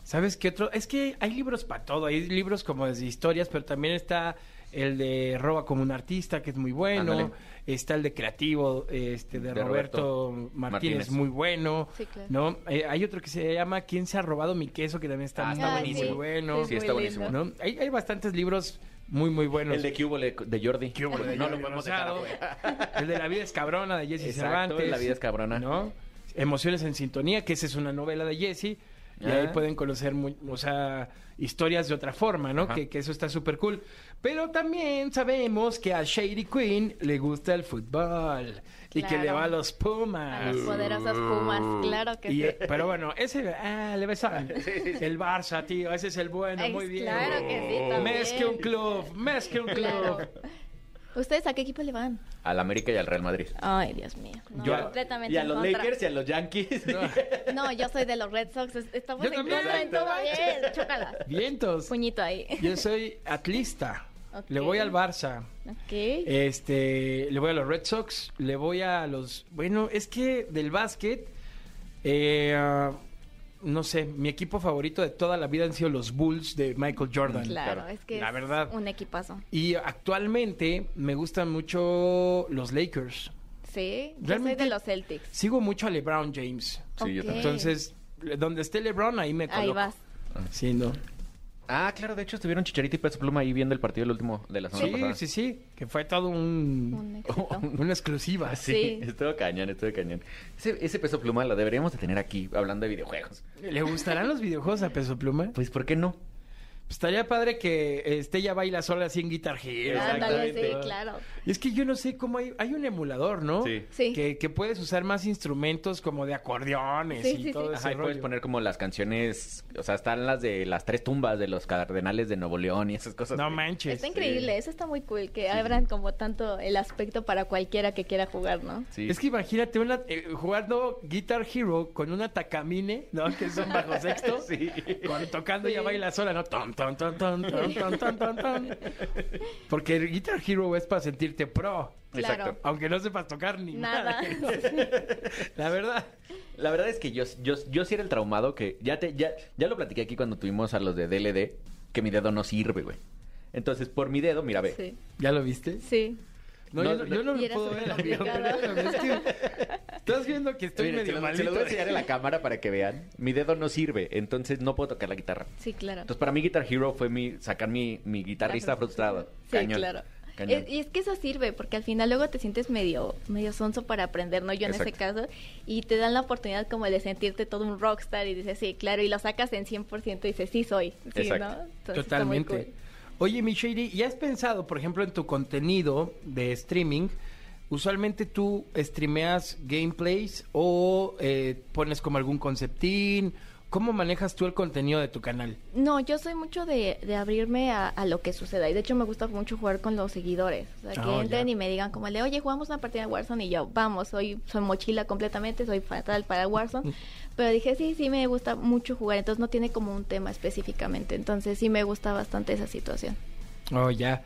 ¿Sabes qué otro? Es que hay libros para todo. Hay libros como de historias, pero también está el de Roba como un artista, que es muy bueno. Ándale. Está el de Creativo, este, de, De Roberto, Roberto Martínez, Martínez. muy bueno. Sí, claro. ¿no? Eh, hay otro que se llama ¿Quién se ha robado mi queso? Que también está, Ah, está muy, buenísimo. muy bueno. Sí, Sí, es está muy buenísimo. Hay, hay bastantes libros muy, muy buenos. El de Cubole de Jordi. ¿Qué hubo de no Jordi lo podemos Rosado? dejar. (laughs) El de La vida es cabrona de Jesse Exacto, Cervantes. La vida es cabrona. ¿no? Emociones en sintonía, que esa es una novela de Jesse. Y Ah. ahí pueden conocer, mu- o sea, historias de otra forma, ¿no? Que, que eso está súper cool. Pero también sabemos que a Shady Queen le gusta el fútbol. Y que le va a los Pumas. A los poderosos Pumas, claro que Y, sí. pero bueno, ese, ah, le besan. (laughs) El Barça, tío, ese es el bueno, muy bien. claro que sí, también. Más que un club, más que un club. Claro. ¿Ustedes a qué equipo le van? Al América y al Real Madrid. Ay, Dios mío. No, Yo- completamente Y a en los contra. Lakers y a los Yankees. (laughs) No, yo soy de los Red Sox. es- Estamos Yo en también. contra en todo bien. Chócala. Vientos. Puñito ahí. Yo soy atlista. Ok. Le voy al Barça. Ok. Este, le voy a los Red Sox, le voy a los, bueno, es que del básquet Eh, ah, no sé, mi equipo favorito de toda la vida han sido los Bulls de Michael Jordan. Claro, es que La es verdad. un equipazo. Y actualmente me gustan mucho los Lakers. Sí, yo soy Realmente- de los Celtics. Sigo mucho a LeBron James. Sí, yo también. Entonces, donde esté LeBron, ahí me coloco. Ahí vas. Sí, no. Ah, claro, de hecho estuvieron Chicharito y Peso Pluma ahí viendo el partido el último de la semana Sí, pasada. sí, sí. Que fue todo un... (laughs) Una exclusiva. Sí, Sí. estuvo cañón, estuvo cañón. Ese, ese Peso Pluma lo deberíamos de tener aquí hablando de videojuegos. ¿Le gustarán los videojuegos a Peso Pluma? Pues, ¿por qué no? Pues estaría padre que este ya baila sola así en Guitar Hero. Ándale, sí, claro. Y es que yo no sé cómo hay, hay un emulador, ¿no? Sí. Sí. Que, que puedes usar más instrumentos como de acordeones Sí, y sí, todo sí. ese Ajá, y puedes poner como las canciones, o sea, están las de las tres tumbas de los cardenales de Nuevo León y esas cosas. No manches. Está increíble, eso está muy cool, que abran como tanto el aspecto para cualquiera que quiera jugar, ¿no? Sí. Es que imagínate una, eh, jugando Guitar Hero con una Takamine, ¿no? Que es un bajo sexto. (laughs) Sí. Con- tocando Sí. ya baila sola, ¿no? Ton, ton, ton, ton, ton, ton, ton, ton, ton. Porque el Guitar Hero es para sentirte pro. Claro. Exacto. Aunque no sepas tocar ni Nada. (laughs) La verdad. La verdad es que yo, yo, yo sí era el traumado que ya te ya, ya lo platiqué aquí cuando tuvimos a los de DLD, que mi dedo no sirve, güey. Entonces, por mi dedo, mira, ve. Sí, ¿Ya lo viste? sí. No, No, yo, no- yo no era puedo ver, amigo, es que estás viendo que estoy Miren, medio se, lo, se lo voy a enseñar en la cámara para que vean. Mi dedo no sirve, entonces no puedo tocar la guitarra. Sí, claro. Entonces, para mí, Guitar Hero fue mi sacar mi, mi guitarrista frustrado. Sí, Cañón. claro. Cañón. Es- y es que eso sirve, porque al final luego te sientes medio, medio sonso para aprender, ¿no? Yo en ese caso, y te dan la oportunidad como de sentirte todo un rockstar y dices, sí, claro, y lo sacas en 100% y dices, sí soy, sí, Exacto. ¿no? Entonces, está muy Totalmente. Oye, mi Shady, ¿y has pensado, por ejemplo, en tu contenido de streaming? Usualmente tú streameas gameplays o eh, pones como algún conceptín. ¿Cómo manejas tú el contenido de tu canal? No, yo soy mucho de, de abrirme a, a lo que suceda. Y de hecho me gusta mucho jugar con los seguidores. O sea, que Oh, entren ya. y me digan como de, oye, jugamos una partida de Warzone. Y yo, vamos, soy, soy mochila completamente, soy fatal para Warzone. (laughs) Pero dije, sí, sí, me gusta mucho jugar. Entonces no tiene como un tema específicamente. Entonces sí me gusta bastante esa situación. Oh, ya.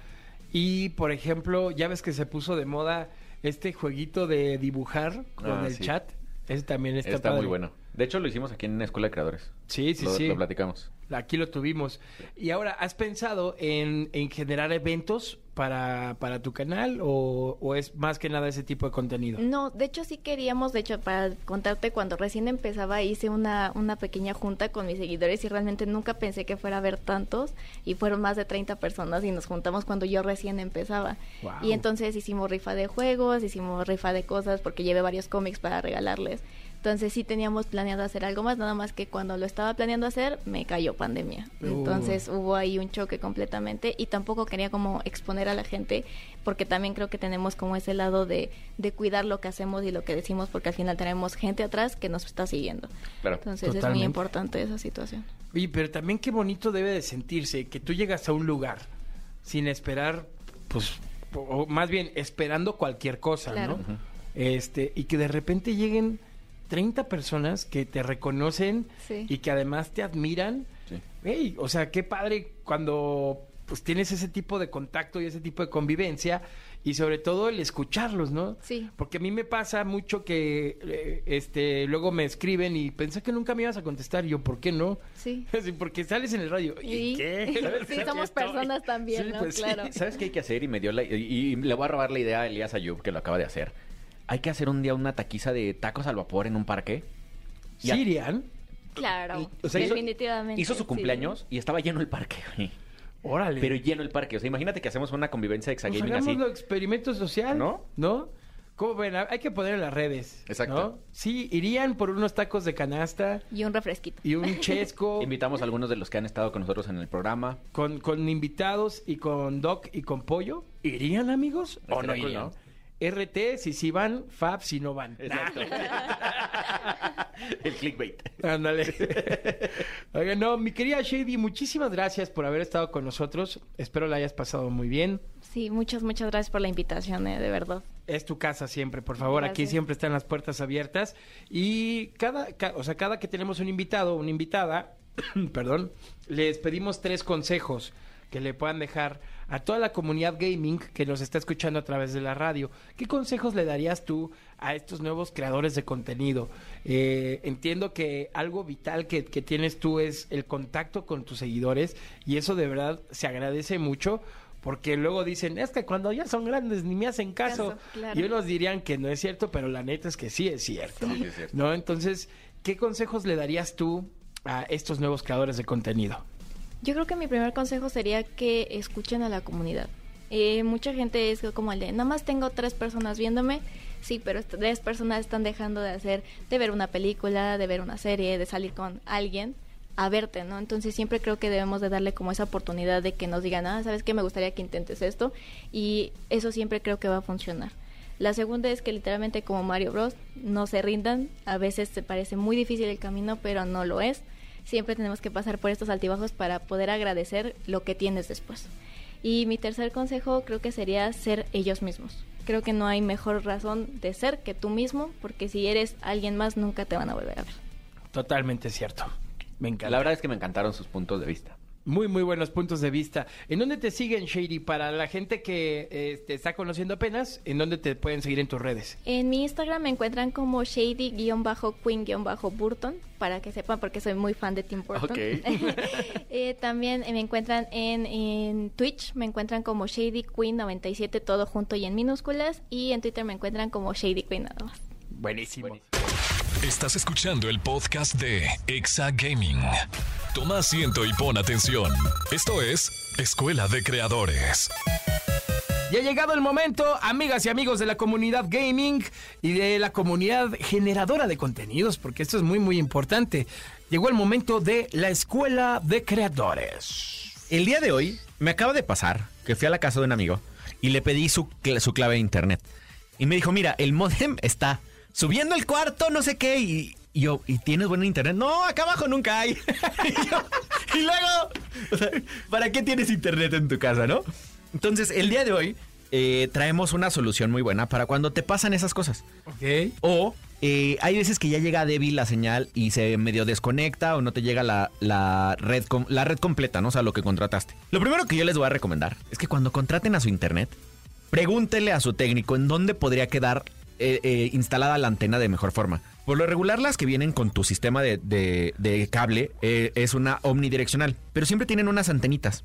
Y, por ejemplo, ya ves que se puso de moda este jueguito de dibujar con Ah, el sí. chat. Ese también está, Está, muy bueno. De hecho, lo hicimos aquí en la Escuela de Creadores. Sí, sí, lo, sí. Lo platicamos. Aquí lo tuvimos. Y ahora, ¿has pensado en, en generar eventos para, para tu canal o, o es más que nada ese tipo de contenido? No, de hecho sí queríamos, de hecho, para contarte, cuando recién empezaba hice una, una pequeña junta con mis seguidores y realmente nunca pensé que fuera a haber tantos y fueron más de 30 personas y nos juntamos cuando yo recién empezaba. Y entonces hicimos rifa de juegos, hicimos rifa de cosas porque llevé varios cómics para regalarles. Entonces sí teníamos planeado hacer algo más, nada más que cuando lo estaba planeando hacer me cayó pandemia. Uh. Entonces hubo ahí un choque completamente y tampoco quería como exponer a la gente porque también creo que tenemos como ese lado de, de cuidar lo que hacemos y lo que decimos porque al final tenemos gente atrás que nos está siguiendo. Claro. Entonces es muy importante esa situación. Oye, pero también qué bonito debe de sentirse que tú llegas a un lugar sin esperar, pues, o más bien esperando cualquier cosa, Claro. ¿no? Este, y que de repente lleguen 30 personas que te reconocen Sí. y que además te admiran. Sí. O sea, qué padre cuando pues tienes ese tipo de contacto y ese tipo de convivencia y sobre todo el escucharlos, ¿no? Sí. Porque a mí me pasa mucho que eh, este luego me escriben y pensé que nunca me ibas a contestar. Y yo, ¿por qué no? Sí. (laughs) Así, porque sales en el radio. ¿Y, Y- qué? (laughs) Sí, somos estoy. personas también, Sí, ¿no? pues sí. Claro. ¿Sabes qué hay que hacer? Y me dio la, y, y le voy a robar la idea a Elías Ayub, que lo acaba de hacer. Hay que hacer un día una taquiza de tacos al vapor en un parque. Y a- Sirian, Claro, o sea, hizo- definitivamente. Hizo su sí. cumpleaños y estaba lleno el parque, güey. órale. Pero lleno el parque. O sea, imagínate que hacemos una convivencia de pues exagaming así. hagámoslo experimento social, ¿No? ¿No? ¿Cómo ven? Hay que poner en las redes. Exacto. ¿no? Sí, irían por unos tacos de canasta Y un refresquito. y un chesco (laughs) Invitamos a algunos de los que han estado con nosotros en el programa. con, con invitados y con Doc y con Pollo. ¿Irían, amigos? ¿O no Estaría cool, irían? ¿no? RT, si sí van, Fab, si no van. Exacto. (laughs) el clickbait. Ándale. (laughs) Oiga, no, mi querida Shady, muchísimas gracias por haber estado con nosotros. Espero la hayas pasado muy bien. Sí, muchas, muchas gracias por la invitación, eh, de verdad. Es tu casa siempre, por favor. Aquí siempre están las puertas abiertas. Y cada, ca- o sea, cada que tenemos un invitado una invitada, (clears throat) perdón, les pedimos tres consejos que le puedan dejar a toda la comunidad gaming que nos está escuchando a través de la radio. ¿Qué consejos le darías tú a estos nuevos creadores de contenido? Eh, entiendo que algo vital que, que tienes tú es el contacto con tus seguidores y eso de verdad se agradece mucho porque luego dicen, es que cuando ya son grandes ni me hacen caso. Caso, claro. Y unos dirían que no es cierto, pero la neta es que sí es cierto. Sí, es cierto. ¿No? Entonces, ¿qué consejos le darías tú a estos nuevos creadores de contenido? Yo creo que mi primer consejo sería que escuchen a la comunidad. Eh, mucha gente es como el de, nada más tengo tres personas viéndome, sí, pero tres personas están dejando de hacer, de ver una película, de ver una serie, de salir con alguien a verte, ¿no? Entonces siempre creo que debemos de darle como esa oportunidad de que nos digan, ah, ¿sabes qué? Me gustaría que intentes esto y eso siempre creo que va a funcionar. La segunda es que literalmente como Mario Bros no se rindan, a veces te parece muy difícil el camino, pero no lo es. Siempre tenemos que pasar por estos altibajos para poder agradecer lo que tienes después. Y mi tercer consejo creo que sería ser ellos mismos. Creo que no hay mejor razón de ser que tú mismo, porque si eres alguien más nunca te van a volver a ver. Totalmente cierto. Me encanta. La verdad es que me encantaron sus puntos de vista. Muy, muy buenos puntos de vista. ¿En dónde te siguen, Shady? Para la gente que eh, te está conociendo apenas, ¿en dónde te pueden seguir en tus redes? En mi Instagram me encuentran como shady-queen-burton, para que sepan porque soy muy fan de Tim Burton. (laughs) Eh, también me encuentran en, en Twitch, me encuentran como Shady Queen 97 todo junto y en minúsculas y en Twitter me encuentran como Shady Queen nada más. Buenísimo. Estás escuchando el podcast de Exa Gaming. Toma asiento y pon atención. Esto es Escuela de Creadores. Ya ha llegado el momento, amigas y amigos de la comunidad gaming y de la comunidad generadora de contenidos, porque esto es muy, muy importante. Llegó el momento de la Escuela de Creadores. El día de hoy me acaba de pasar que fui a la casa de un amigo y le pedí su, cl- su clave de internet. Y me dijo, mira, el modem está subiendo el cuarto, no sé qué. Y, y yo, ¿y tienes buen internet? No, acá abajo nunca hay. (laughs) y, yo- y luego, o sea, ¿para qué tienes internet en tu casa, no? Entonces, el día de hoy eh, traemos una solución muy buena para cuando te pasan esas cosas. Ok. O eh, hay veces que ya llega débil la señal y se medio desconecta o no te llega la, la red, la red completa, ¿no? O sea, lo que contrataste. Lo primero que yo les voy a recomendar es que cuando contraten a su internet, pregúntele a su técnico en dónde podría quedar eh, eh, instalada la antena de mejor forma. Por lo regular, las que vienen con tu sistema de, de- de cable eh, es una omnidireccional, pero siempre tienen unas antenitas.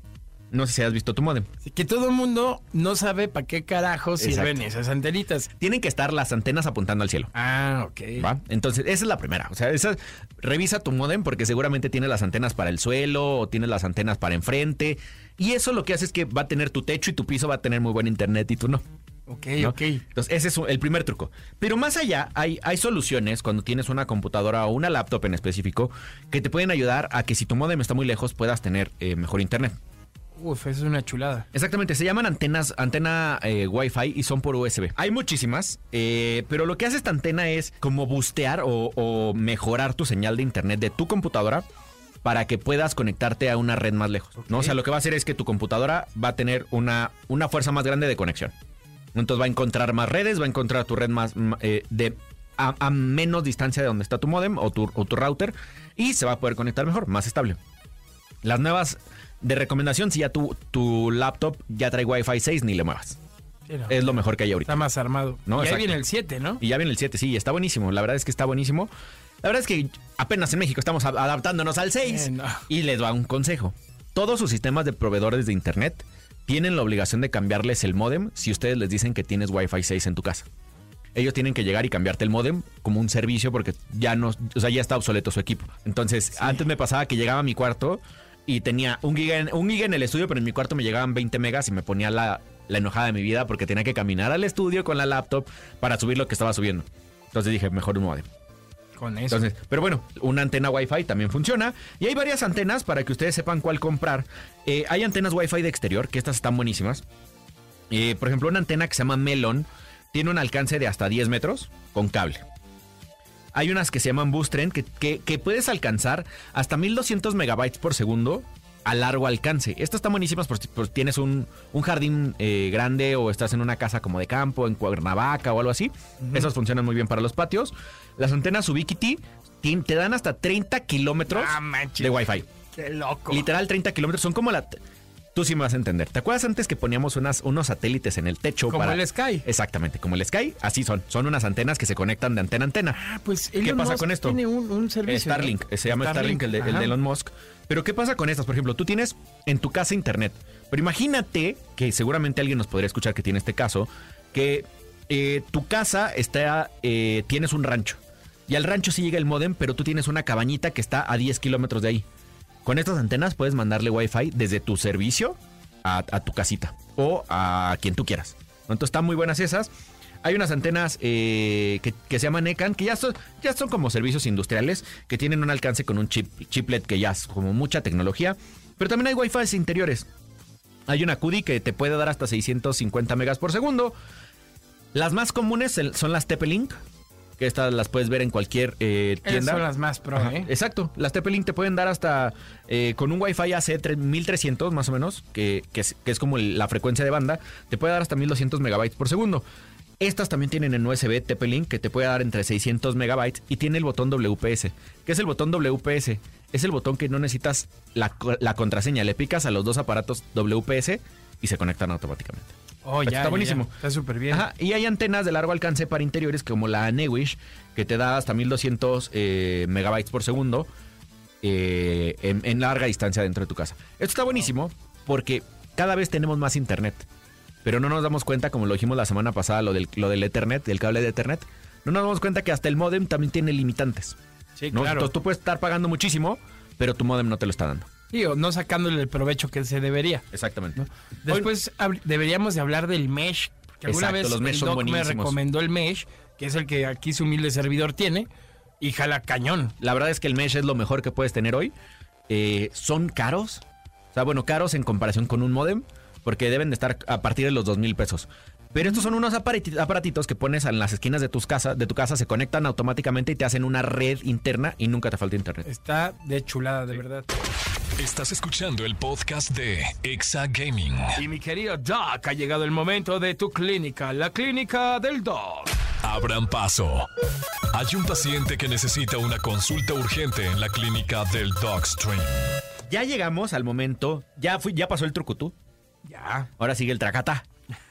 No sé si has visto tu modem. Que todo el mundo no sabe para qué carajo sirven Exacto. esas antenitas. Tienen que estar las antenas apuntando al cielo. Ah, ok. ¿Va? Entonces, esa es la primera. O sea, esa, revisa tu modem porque seguramente tiene las antenas para el suelo o tiene las antenas para enfrente. Y eso lo que hace es que va a tener tu techo y tu piso va a tener muy buen internet y tú no. Ok, ¿no? ok. Entonces, ese es el primer truco. Pero más allá, hay, hay soluciones cuando tienes una computadora o una laptop en específico que te pueden ayudar a que si tu modem está muy lejos puedas tener eh, mejor internet. Uf, eso es una chulada. Exactamente, se llaman antenas, antena eh, Wi-Fi y son por USB. Hay muchísimas, eh, pero lo que hace esta antena es como bustear o, o mejorar tu señal de internet de tu computadora para que puedas conectarte a una red más lejos. ¿no? O sea, lo que va a hacer es que tu computadora va a tener una, una fuerza más grande de conexión. Entonces va a encontrar más redes, va a encontrar tu red más eh, de a, a menos distancia de donde está tu modem o tu, o tu router y se va a poder conectar mejor, más estable. Las nuevas de recomendación, si ya tu, tu laptop ya trae Wi-Fi 6, ni le muevas. Sí, no. Es lo mejor que hay ahorita. Está más armado. No, y exacto. viene el 7, ¿no? Y ya viene el 7, sí, está buenísimo. La verdad es que está buenísimo. La verdad es que apenas en México estamos adaptándonos al 6. Eh, no. Y les doy un consejo. Todos sus sistemas de proveedores de internet tienen la obligación de cambiarles el modem si ustedes les dicen que tienes Wi-Fi 6 en tu casa. Ellos tienen que llegar y cambiarte el modem como un servicio porque ya no, o sea, ya está obsoleto su equipo. Entonces, antes me pasaba que llegaba a mi cuarto y tenía un giga, en, un giga en el estudio, pero en mi cuarto me llegaban 20 megas y me ponía la, la enojada de mi vida porque tenía que caminar al estudio con la laptop para subir lo que estaba subiendo. Entonces dije, mejor un modem. Con eso. Entonces, pero bueno, una antena Wi-Fi también funciona. Y hay varias antenas para que ustedes sepan cuál comprar. Eh, hay antenas Wi-Fi de exterior, que estas están buenísimas. Eh, por ejemplo, una antena que se llama Melon tiene un alcance de hasta 10 metros con cable. Hay unas que se llaman Boost Trend que, que- que puedes alcanzar hasta 1200 megabytes por segundo a largo alcance. Estas están buenísimas por si por si tienes un, un jardín eh, grande o estás en una casa como de campo, en Cuernavaca o algo así. Esas funcionan muy bien para los patios. Las antenas Ubiquiti te dan hasta 30 kilómetros Ah, de Wi-Fi. Qué loco. Literal 30 kilómetros. Son como la... Tú sí me vas a entender. ¿Te acuerdas antes que poníamos unas, unos satélites en el techo? Como para... el Sky. Exactamente, como el Sky. Así son. Son unas antenas que se conectan de antena a antena. Ah, pues ¿Qué Elon pasa Musk con esto? Tiene un, un servicio. Starlink, ¿no? se llama Starlink, el, de, el de Elon Musk. Pero ¿qué pasa con estas? Por ejemplo, tú tienes en tu casa internet. Pero imagínate que seguramente alguien nos podría escuchar que tiene este caso, que eh, tu casa está, eh, tienes un rancho. Y al rancho sí llega el modem, pero tú tienes una cabañita que está a 10 kilómetros de ahí. Con estas antenas puedes mandarle wifi desde tu servicio a, a tu casita o a quien tú quieras. Entonces están muy buenas esas. Hay unas antenas eh, que, que se llaman ECAN, que ya son, ya son como servicios industriales, que tienen un alcance con un chip, chiplet que ya es como mucha tecnología. Pero también hay wifi interiores. Hay una CUDI que te puede dar hasta 650 megas por segundo. Las más comunes son las TP-Link, que estas las puedes ver en cualquier eh, tienda. son las más pro, ¿eh? Exacto, las TP-Link te pueden dar hasta eh, con un Wi-Fi AC 1300 más o menos, que, que es, que es como la frecuencia de banda, te puede dar hasta 1200 megabytes por segundo. Estas también tienen en USB TP-Link que te puede dar entre 600 megabytes y tiene el botón WPS. ¿Qué es el botón WPS? Es el botón que no necesitas la, co- la contraseña, le picas a los dos aparatos WPS y se conectan automáticamente. Oh, ya, está ya, buenísimo. ya. Está súper bien. Ajá, y hay antenas de largo alcance para interiores como la Newish, que te da hasta 1200 eh, megabytes por segundo eh, en, en larga distancia dentro de tu casa. Esto está buenísimo porque cada vez tenemos más internet, pero no nos damos cuenta, como lo dijimos la semana pasada, lo del, lo del Ethernet, del cable de Ethernet, no nos damos cuenta que hasta el modem también tiene limitantes. sí, ¿no? claro. Entonces tú puedes estar pagando muchísimo, pero tu modem no te lo está dando. Sí, o no sacándole el provecho que se debería. Exactamente. Después deberíamos de hablar del mesh. Que alguna Exacto, vez los mesh el son doc me recomendó el mesh, que es el que aquí su humilde servidor tiene, y jala cañón. La verdad es que el mesh es lo mejor que puedes tener hoy. Eh, son caros. O sea, bueno, caros en comparación con un modem. Porque deben de estar a partir de los dos mil pesos. Pero estos son unos aparati- aparatitos que pones en las esquinas de tus casas, de tu casa, se conectan automáticamente y te hacen una red interna y nunca te falta internet. Está de chulada, de verdad. Estás escuchando el podcast de Exa Gaming. Y mi querido Doc, ha llegado el momento de tu clínica, la clínica del Doc. Abran paso. Hay un paciente que necesita una consulta urgente en la clínica del Dogstream. Ya llegamos al momento, ya fui, ya pasó el trucutú. Ya. Ahora sigue el tracata.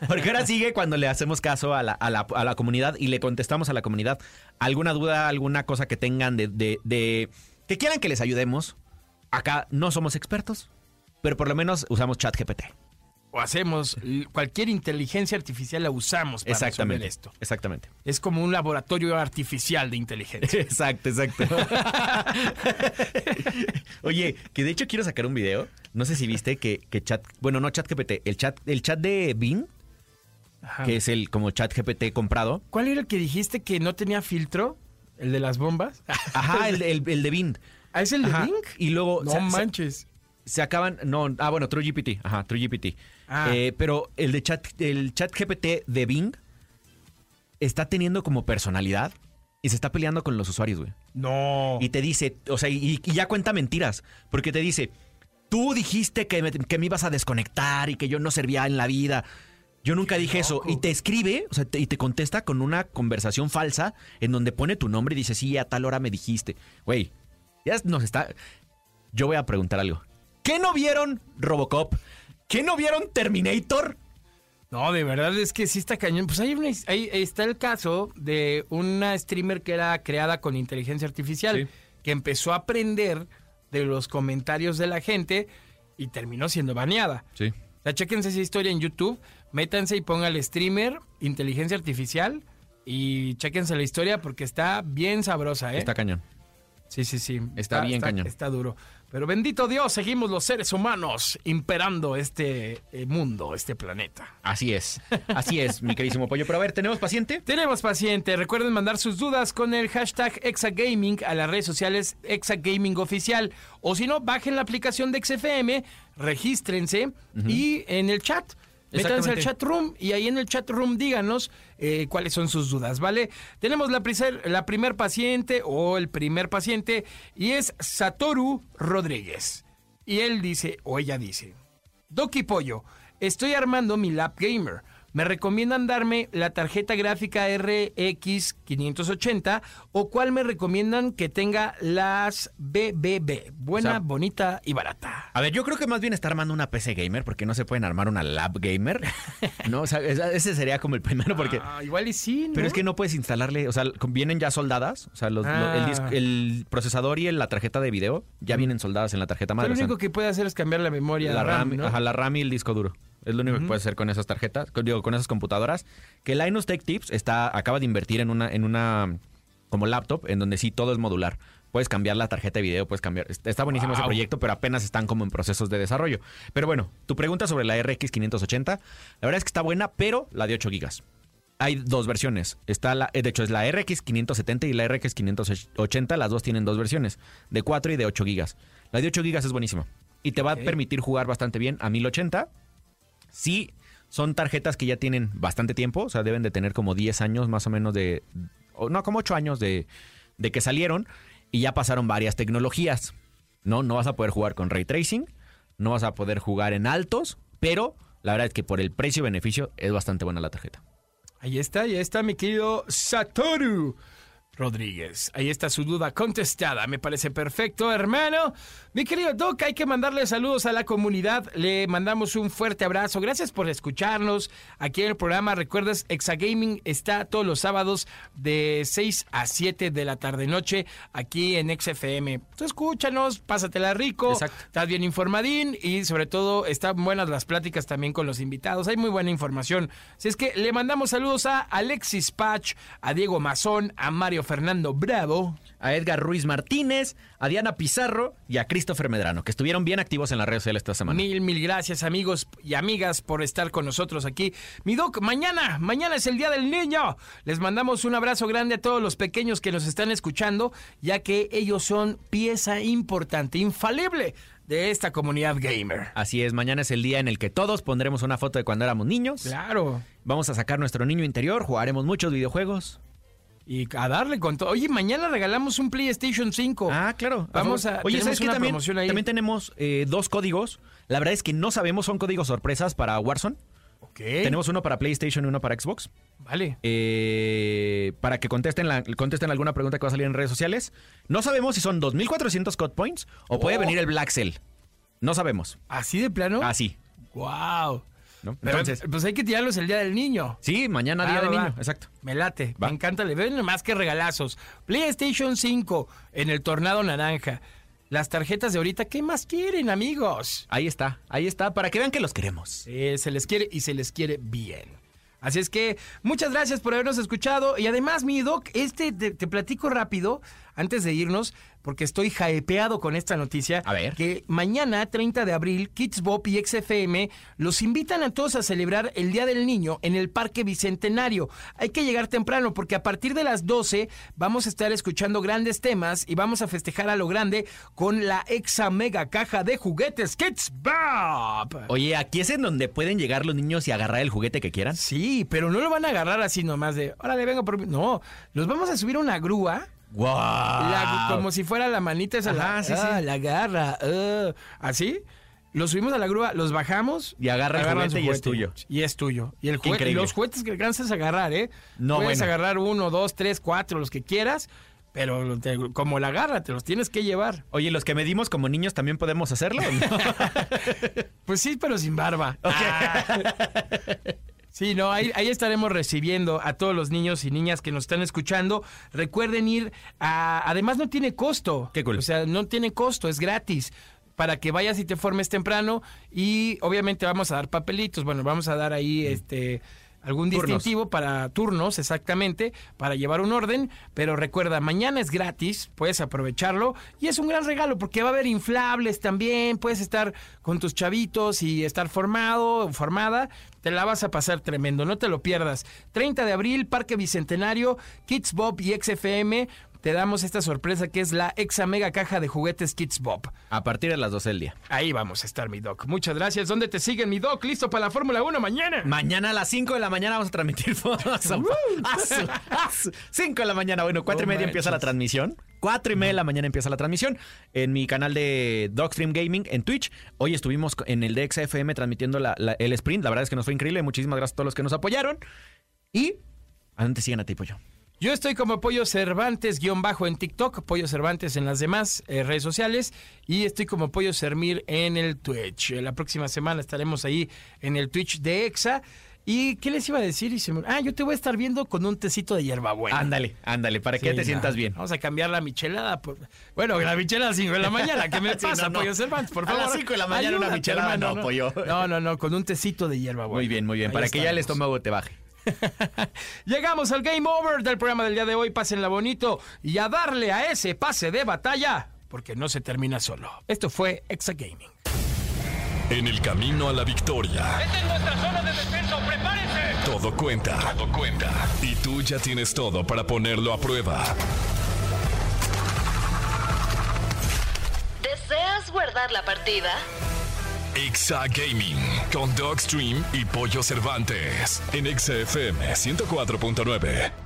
Porque ahora sigue cuando le hacemos caso a la, a la- a la comunidad y le contestamos a la comunidad alguna duda, alguna cosa que tengan de, de- de- que quieran que les ayudemos. Acá no somos expertos, pero por lo menos usamos ChatGPT. O hacemos cualquier inteligencia artificial la usamos para Exactamente. esto. Exactamente. Es como un laboratorio artificial de inteligencia. (laughs) Exacto, exacto. (laughs) Oye, que de hecho quiero sacar un video. No sé si viste que, que chat, bueno, no ChatGPT, el chat, el chat de Bing, Ajá. que es el como ChatGPT comprado. ¿Cuál era el que dijiste que no tenía filtro? ¿El de las bombas? Ajá, el, (laughs) el- el de Bing. ¿Ah, es el de Ajá, Bing? Y luego No manches. Se acaban, no, ah, bueno, TrueGPT, ajá, TrueGPT. Ah. Eh, pero el de chat, el chat GPT de Bing está teniendo como personalidad y se está peleando con los usuarios, güey. No. Y te dice, o sea, y, y ya cuenta mentiras, porque te dice, tú dijiste que me, que me ibas a desconectar y que yo no servía en la vida. Yo nunca dije eso. Y te escribe, o sea, te- y te contesta con una conversación falsa en donde pone tu nombre y dice, sí, a tal hora me dijiste. Güey, ya nos está... Yo voy a preguntar algo. ¿Qué no vieron Robocop? ¿Qué no vieron Terminator? No, de verdad es que sí está cañón. Pues hay una- ahí está el caso de una streamer que era creada con inteligencia artificial, Sí. que empezó a aprender de los comentarios de la gente y terminó siendo baneada. Sí. O sea, chéquense esa historia en YouTube, métanse y póngale streamer, inteligencia artificial y chéquense la historia porque está bien sabrosa, ¿eh? Está cañón. Sí, sí, sí. Está bien cañón. Está duro. Pero bendito Dios, seguimos los seres humanos imperando este eh, mundo, este planeta. Así es. Así es, mi queridísimo pollo. Pero a ver, ¿tenemos paciente? Tenemos paciente. Recuerden mandar sus dudas con el hashtag Exagaming a las redes sociales Exagaming Oficial. O si no, bajen la aplicación de XFM, regístrense y en el chat. Métanse al chat room y ahí en el chat room díganos eh, cuáles son sus dudas, ¿vale? Tenemos la, priser- la primer paciente o el primer paciente y es Satoru Rodríguez. Y él dice, o ella dice, Doki Pollo, estoy armando mi lap gamer. ¿Me recomiendan darme la tarjeta gráfica RX 580 o cuál me recomiendan que tenga las BBB? Buena, O sea, bonita y barata. A ver, yo creo que más bien está armando una PC gamer porque no se pueden armar una lab gamer. (laughs) No, o sea, ese sería como el primero porque... Ah, igual y sí, ¿no? Pero es que no puedes instalarle, o sea, vienen ya soldadas, o sea, los- el, Ah. el procesador y la tarjeta de video ya vienen soldadas en la tarjeta madre. lo o sea, único que puede hacer es cambiar la memoria la RAM, ¿no? ajá, la RAM y el disco duro. Es lo único que puedes hacer con esas tarjetas, con, digo, con esas computadoras. Que Linus Tech Tips está, acaba de invertir en una, en una como laptop, en donde sí todo es modular. Puedes cambiar la tarjeta de video, puedes cambiar. Está buenísimo ese proyecto, pero apenas están como en procesos de desarrollo. Pero bueno, tu pregunta sobre la RX 580, la verdad es que está buena, pero la de 8 gigas. Hay dos versiones. Está la, eh, de hecho, es la RX 570 y la RX 580. Las dos tienen dos versiones, de 4 y de 8 gigas. La de 8 gigas es buenísima. Y te va a permitir jugar bastante bien a 1080. Sí, son tarjetas que ya tienen bastante tiempo. O sea, deben de tener como 10 años más o menos de... no, como 8 años de, de que salieron. Y ya pasaron varias tecnologías. No, no vas a poder jugar con ray tracing. No vas a poder jugar en altos. Pero la verdad es que por el precio-beneficio es bastante buena la tarjeta. Ahí está, ahí está mi querido Satoru Rodríguez. Ahí está su duda contestada. Me parece perfecto, hermano. Mi querido Doc, hay que mandarle saludos a la comunidad. Le mandamos un fuerte abrazo. Gracias por escucharnos aquí en el programa. Recuerdas, Exagaming está todos los sábados de 6 a 7 de la tarde-noche aquí en XFM. Tú escúchanos, pásatela rico. Exacto. Estás bien informadín y sobre todo están buenas las pláticas también con los invitados. Hay muy buena información. Así es que le mandamos saludos a Alexis Patch, a Diego Mazón, a Mario Fernando Bravo. A Edgar Ruiz Martínez, a Diana Pizarro y a Christopher Medrano, que estuvieron bien activos en las redes sociales esta semana. Mil, mil gracias amigos y amigas por estar con nosotros aquí. Mi doc, mañana, mañana es el Día del Niño. Les mandamos un abrazo grande a todos los pequeños que nos están escuchando, ya que ellos son pieza importante, infalible de esta comunidad gamer. Así es, mañana es el día en el que todos pondremos una foto de cuando éramos niños. Claro. Vamos a sacar nuestro niño interior, jugaremos muchos videojuegos. Y a darle con todo. Oye, mañana regalamos un PlayStation 5. Ah, claro. Vamos a. Oye, ¿sabes qué? También, también tenemos eh, dos códigos. La verdad es que no sabemos, son códigos sorpresas para Warzone. Ok. Tenemos uno para PlayStation y uno para Xbox. Vale. Eh, para que contesten, la- contesten alguna pregunta que va a salir en redes sociales. No sabemos si son 2400 code points o puede Oh. venir el Black Cell. No sabemos. ¿Así de plano? Así. Wow. ¿No? Pero, Entonces, pues hay que tirarlos el día del niño. sí, mañana día del niño. Exacto. Me late, Va. me encanta. Le ven más que regalazos. PlayStation 5 en el Tornado Naranja. Las tarjetas de ahorita, ¿qué más quieren, amigos? Ahí está, ahí está, para que vean que los queremos. Eh, se les quiere y se les quiere bien. Así es que muchas gracias por habernos escuchado. Y además, mi doc, este te, te platico rápido antes de irnos, porque estoy hypeado con esta noticia. A ver. Que mañana, 30 de abril, Kids Bop y XFM los invitan a todos a celebrar el Día del Niño en el Parque Bicentenario. Hay que llegar temprano porque a partir de las 12 vamos a estar escuchando grandes temas y vamos a festejar a lo grande con la exa mega caja de juguetes Kids Bop. Oye, aquí es en donde pueden llegar los niños y agarrar el juguete que quieran. Sí, pero no lo van a agarrar así nomás de, órale, vengo por mí". No, los vamos a subir a una grúa. ¡Wow! la- como si fuera la manita esa. Ajá, la, sí, ah, sí. la garra. ah, así. Los subimos a la grúa, los bajamos. Y agarra el juguete y es tuyo. Y es tuyo. Y el juguete, los juguetes que alcanzas a agarrar, ¿eh? No, Puedes bueno. agarrar uno, dos, tres, cuatro, los que quieras. Pero te- como la garra, te los tienes que llevar. Oye, los que medimos como niños también podemos hacerlo. (laughs) Pues sí, pero sin barba. Ah. (laughs) Sí, no, ahí, ahí estaremos recibiendo a todos los niños y niñas que nos están escuchando. Recuerden ir a... Además no tiene costo. Qué cool. O sea, no tiene costo, es gratis. Para que vayas y te formes temprano. Y obviamente vamos a dar papelitos. Bueno, vamos a dar ahí este algún Turnos. distintivo para turnos, exactamente, para llevar un orden. Pero recuerda, mañana es gratis, puedes aprovecharlo. Y es un gran regalo porque va a haber inflables también. Puedes estar con tus chavitos y estar formado, formada. Te la vas a pasar tremendo, no te lo pierdas. 30 de abril, Parque Bicentenario, Kids Bob y XFM. Te damos esta sorpresa que es la exa mega caja de juguetes Kids Bob. A partir de las 12 del día. Ahí vamos a estar, mi doc. Muchas gracias. ¿Dónde te siguen, mi doc? ¿Listo para la Fórmula 1 mañana? Mañana a las 5 de la mañana vamos a transmitir (laughs) fotos. 5 de la mañana, bueno, 4 y media empieza la transmisión. 4 y media de la mañana empieza la transmisión en mi canal de Dogstream Gaming en Twitch. Hoy estuvimos en el DXFM transmitiendo la- la- el sprint. La verdad es que nos fue increíble. Muchísimas gracias a todos los que nos apoyaron. Y ¿a dónde siguen a ti, Pollo? Yo estoy como Pollo Cervantes, guion bajo en TikTok, Pollo Cervantes en las demás eh, redes sociales y estoy como Pollo Sermir en el Twitch. Eh, La próxima semana estaremos ahí en el Twitch de EXA. ¿Y qué les iba a decir? Y se me- Ah, yo te voy a estar viendo con un tecito de hierbabuena. Ándale, ándale, para que Sí, te sientas bien. Vamos a cambiar la michelada. por- Bueno, la michelada a las 5 de la mañana. ¿Qué me (laughs) Sí, pasa, no, no. Pollo Cervantes? Por A favor. las cinco de la mañana una michelada, no, Pollo. No, no, no, con un tecito de hierbabuena. Muy bien, muy bien. Ahí Para que ya el estómago te baje. (laughs) Llegamos al game over del programa del día de hoy. Pásenla bonito y a darle a ese pase de batalla, porque no se termina solo. Esto fue Exa Gaming. En el camino a la victoria, Esta es nuestra zona de descenso. ¡Prepárense! todo cuenta. Todo cuenta. Y tú ya tienes todo para ponerlo a prueba. ¿Deseas guardar la partida? Exa Gaming con Dogstream y Pollo Cervantes en Exa FM 104.9.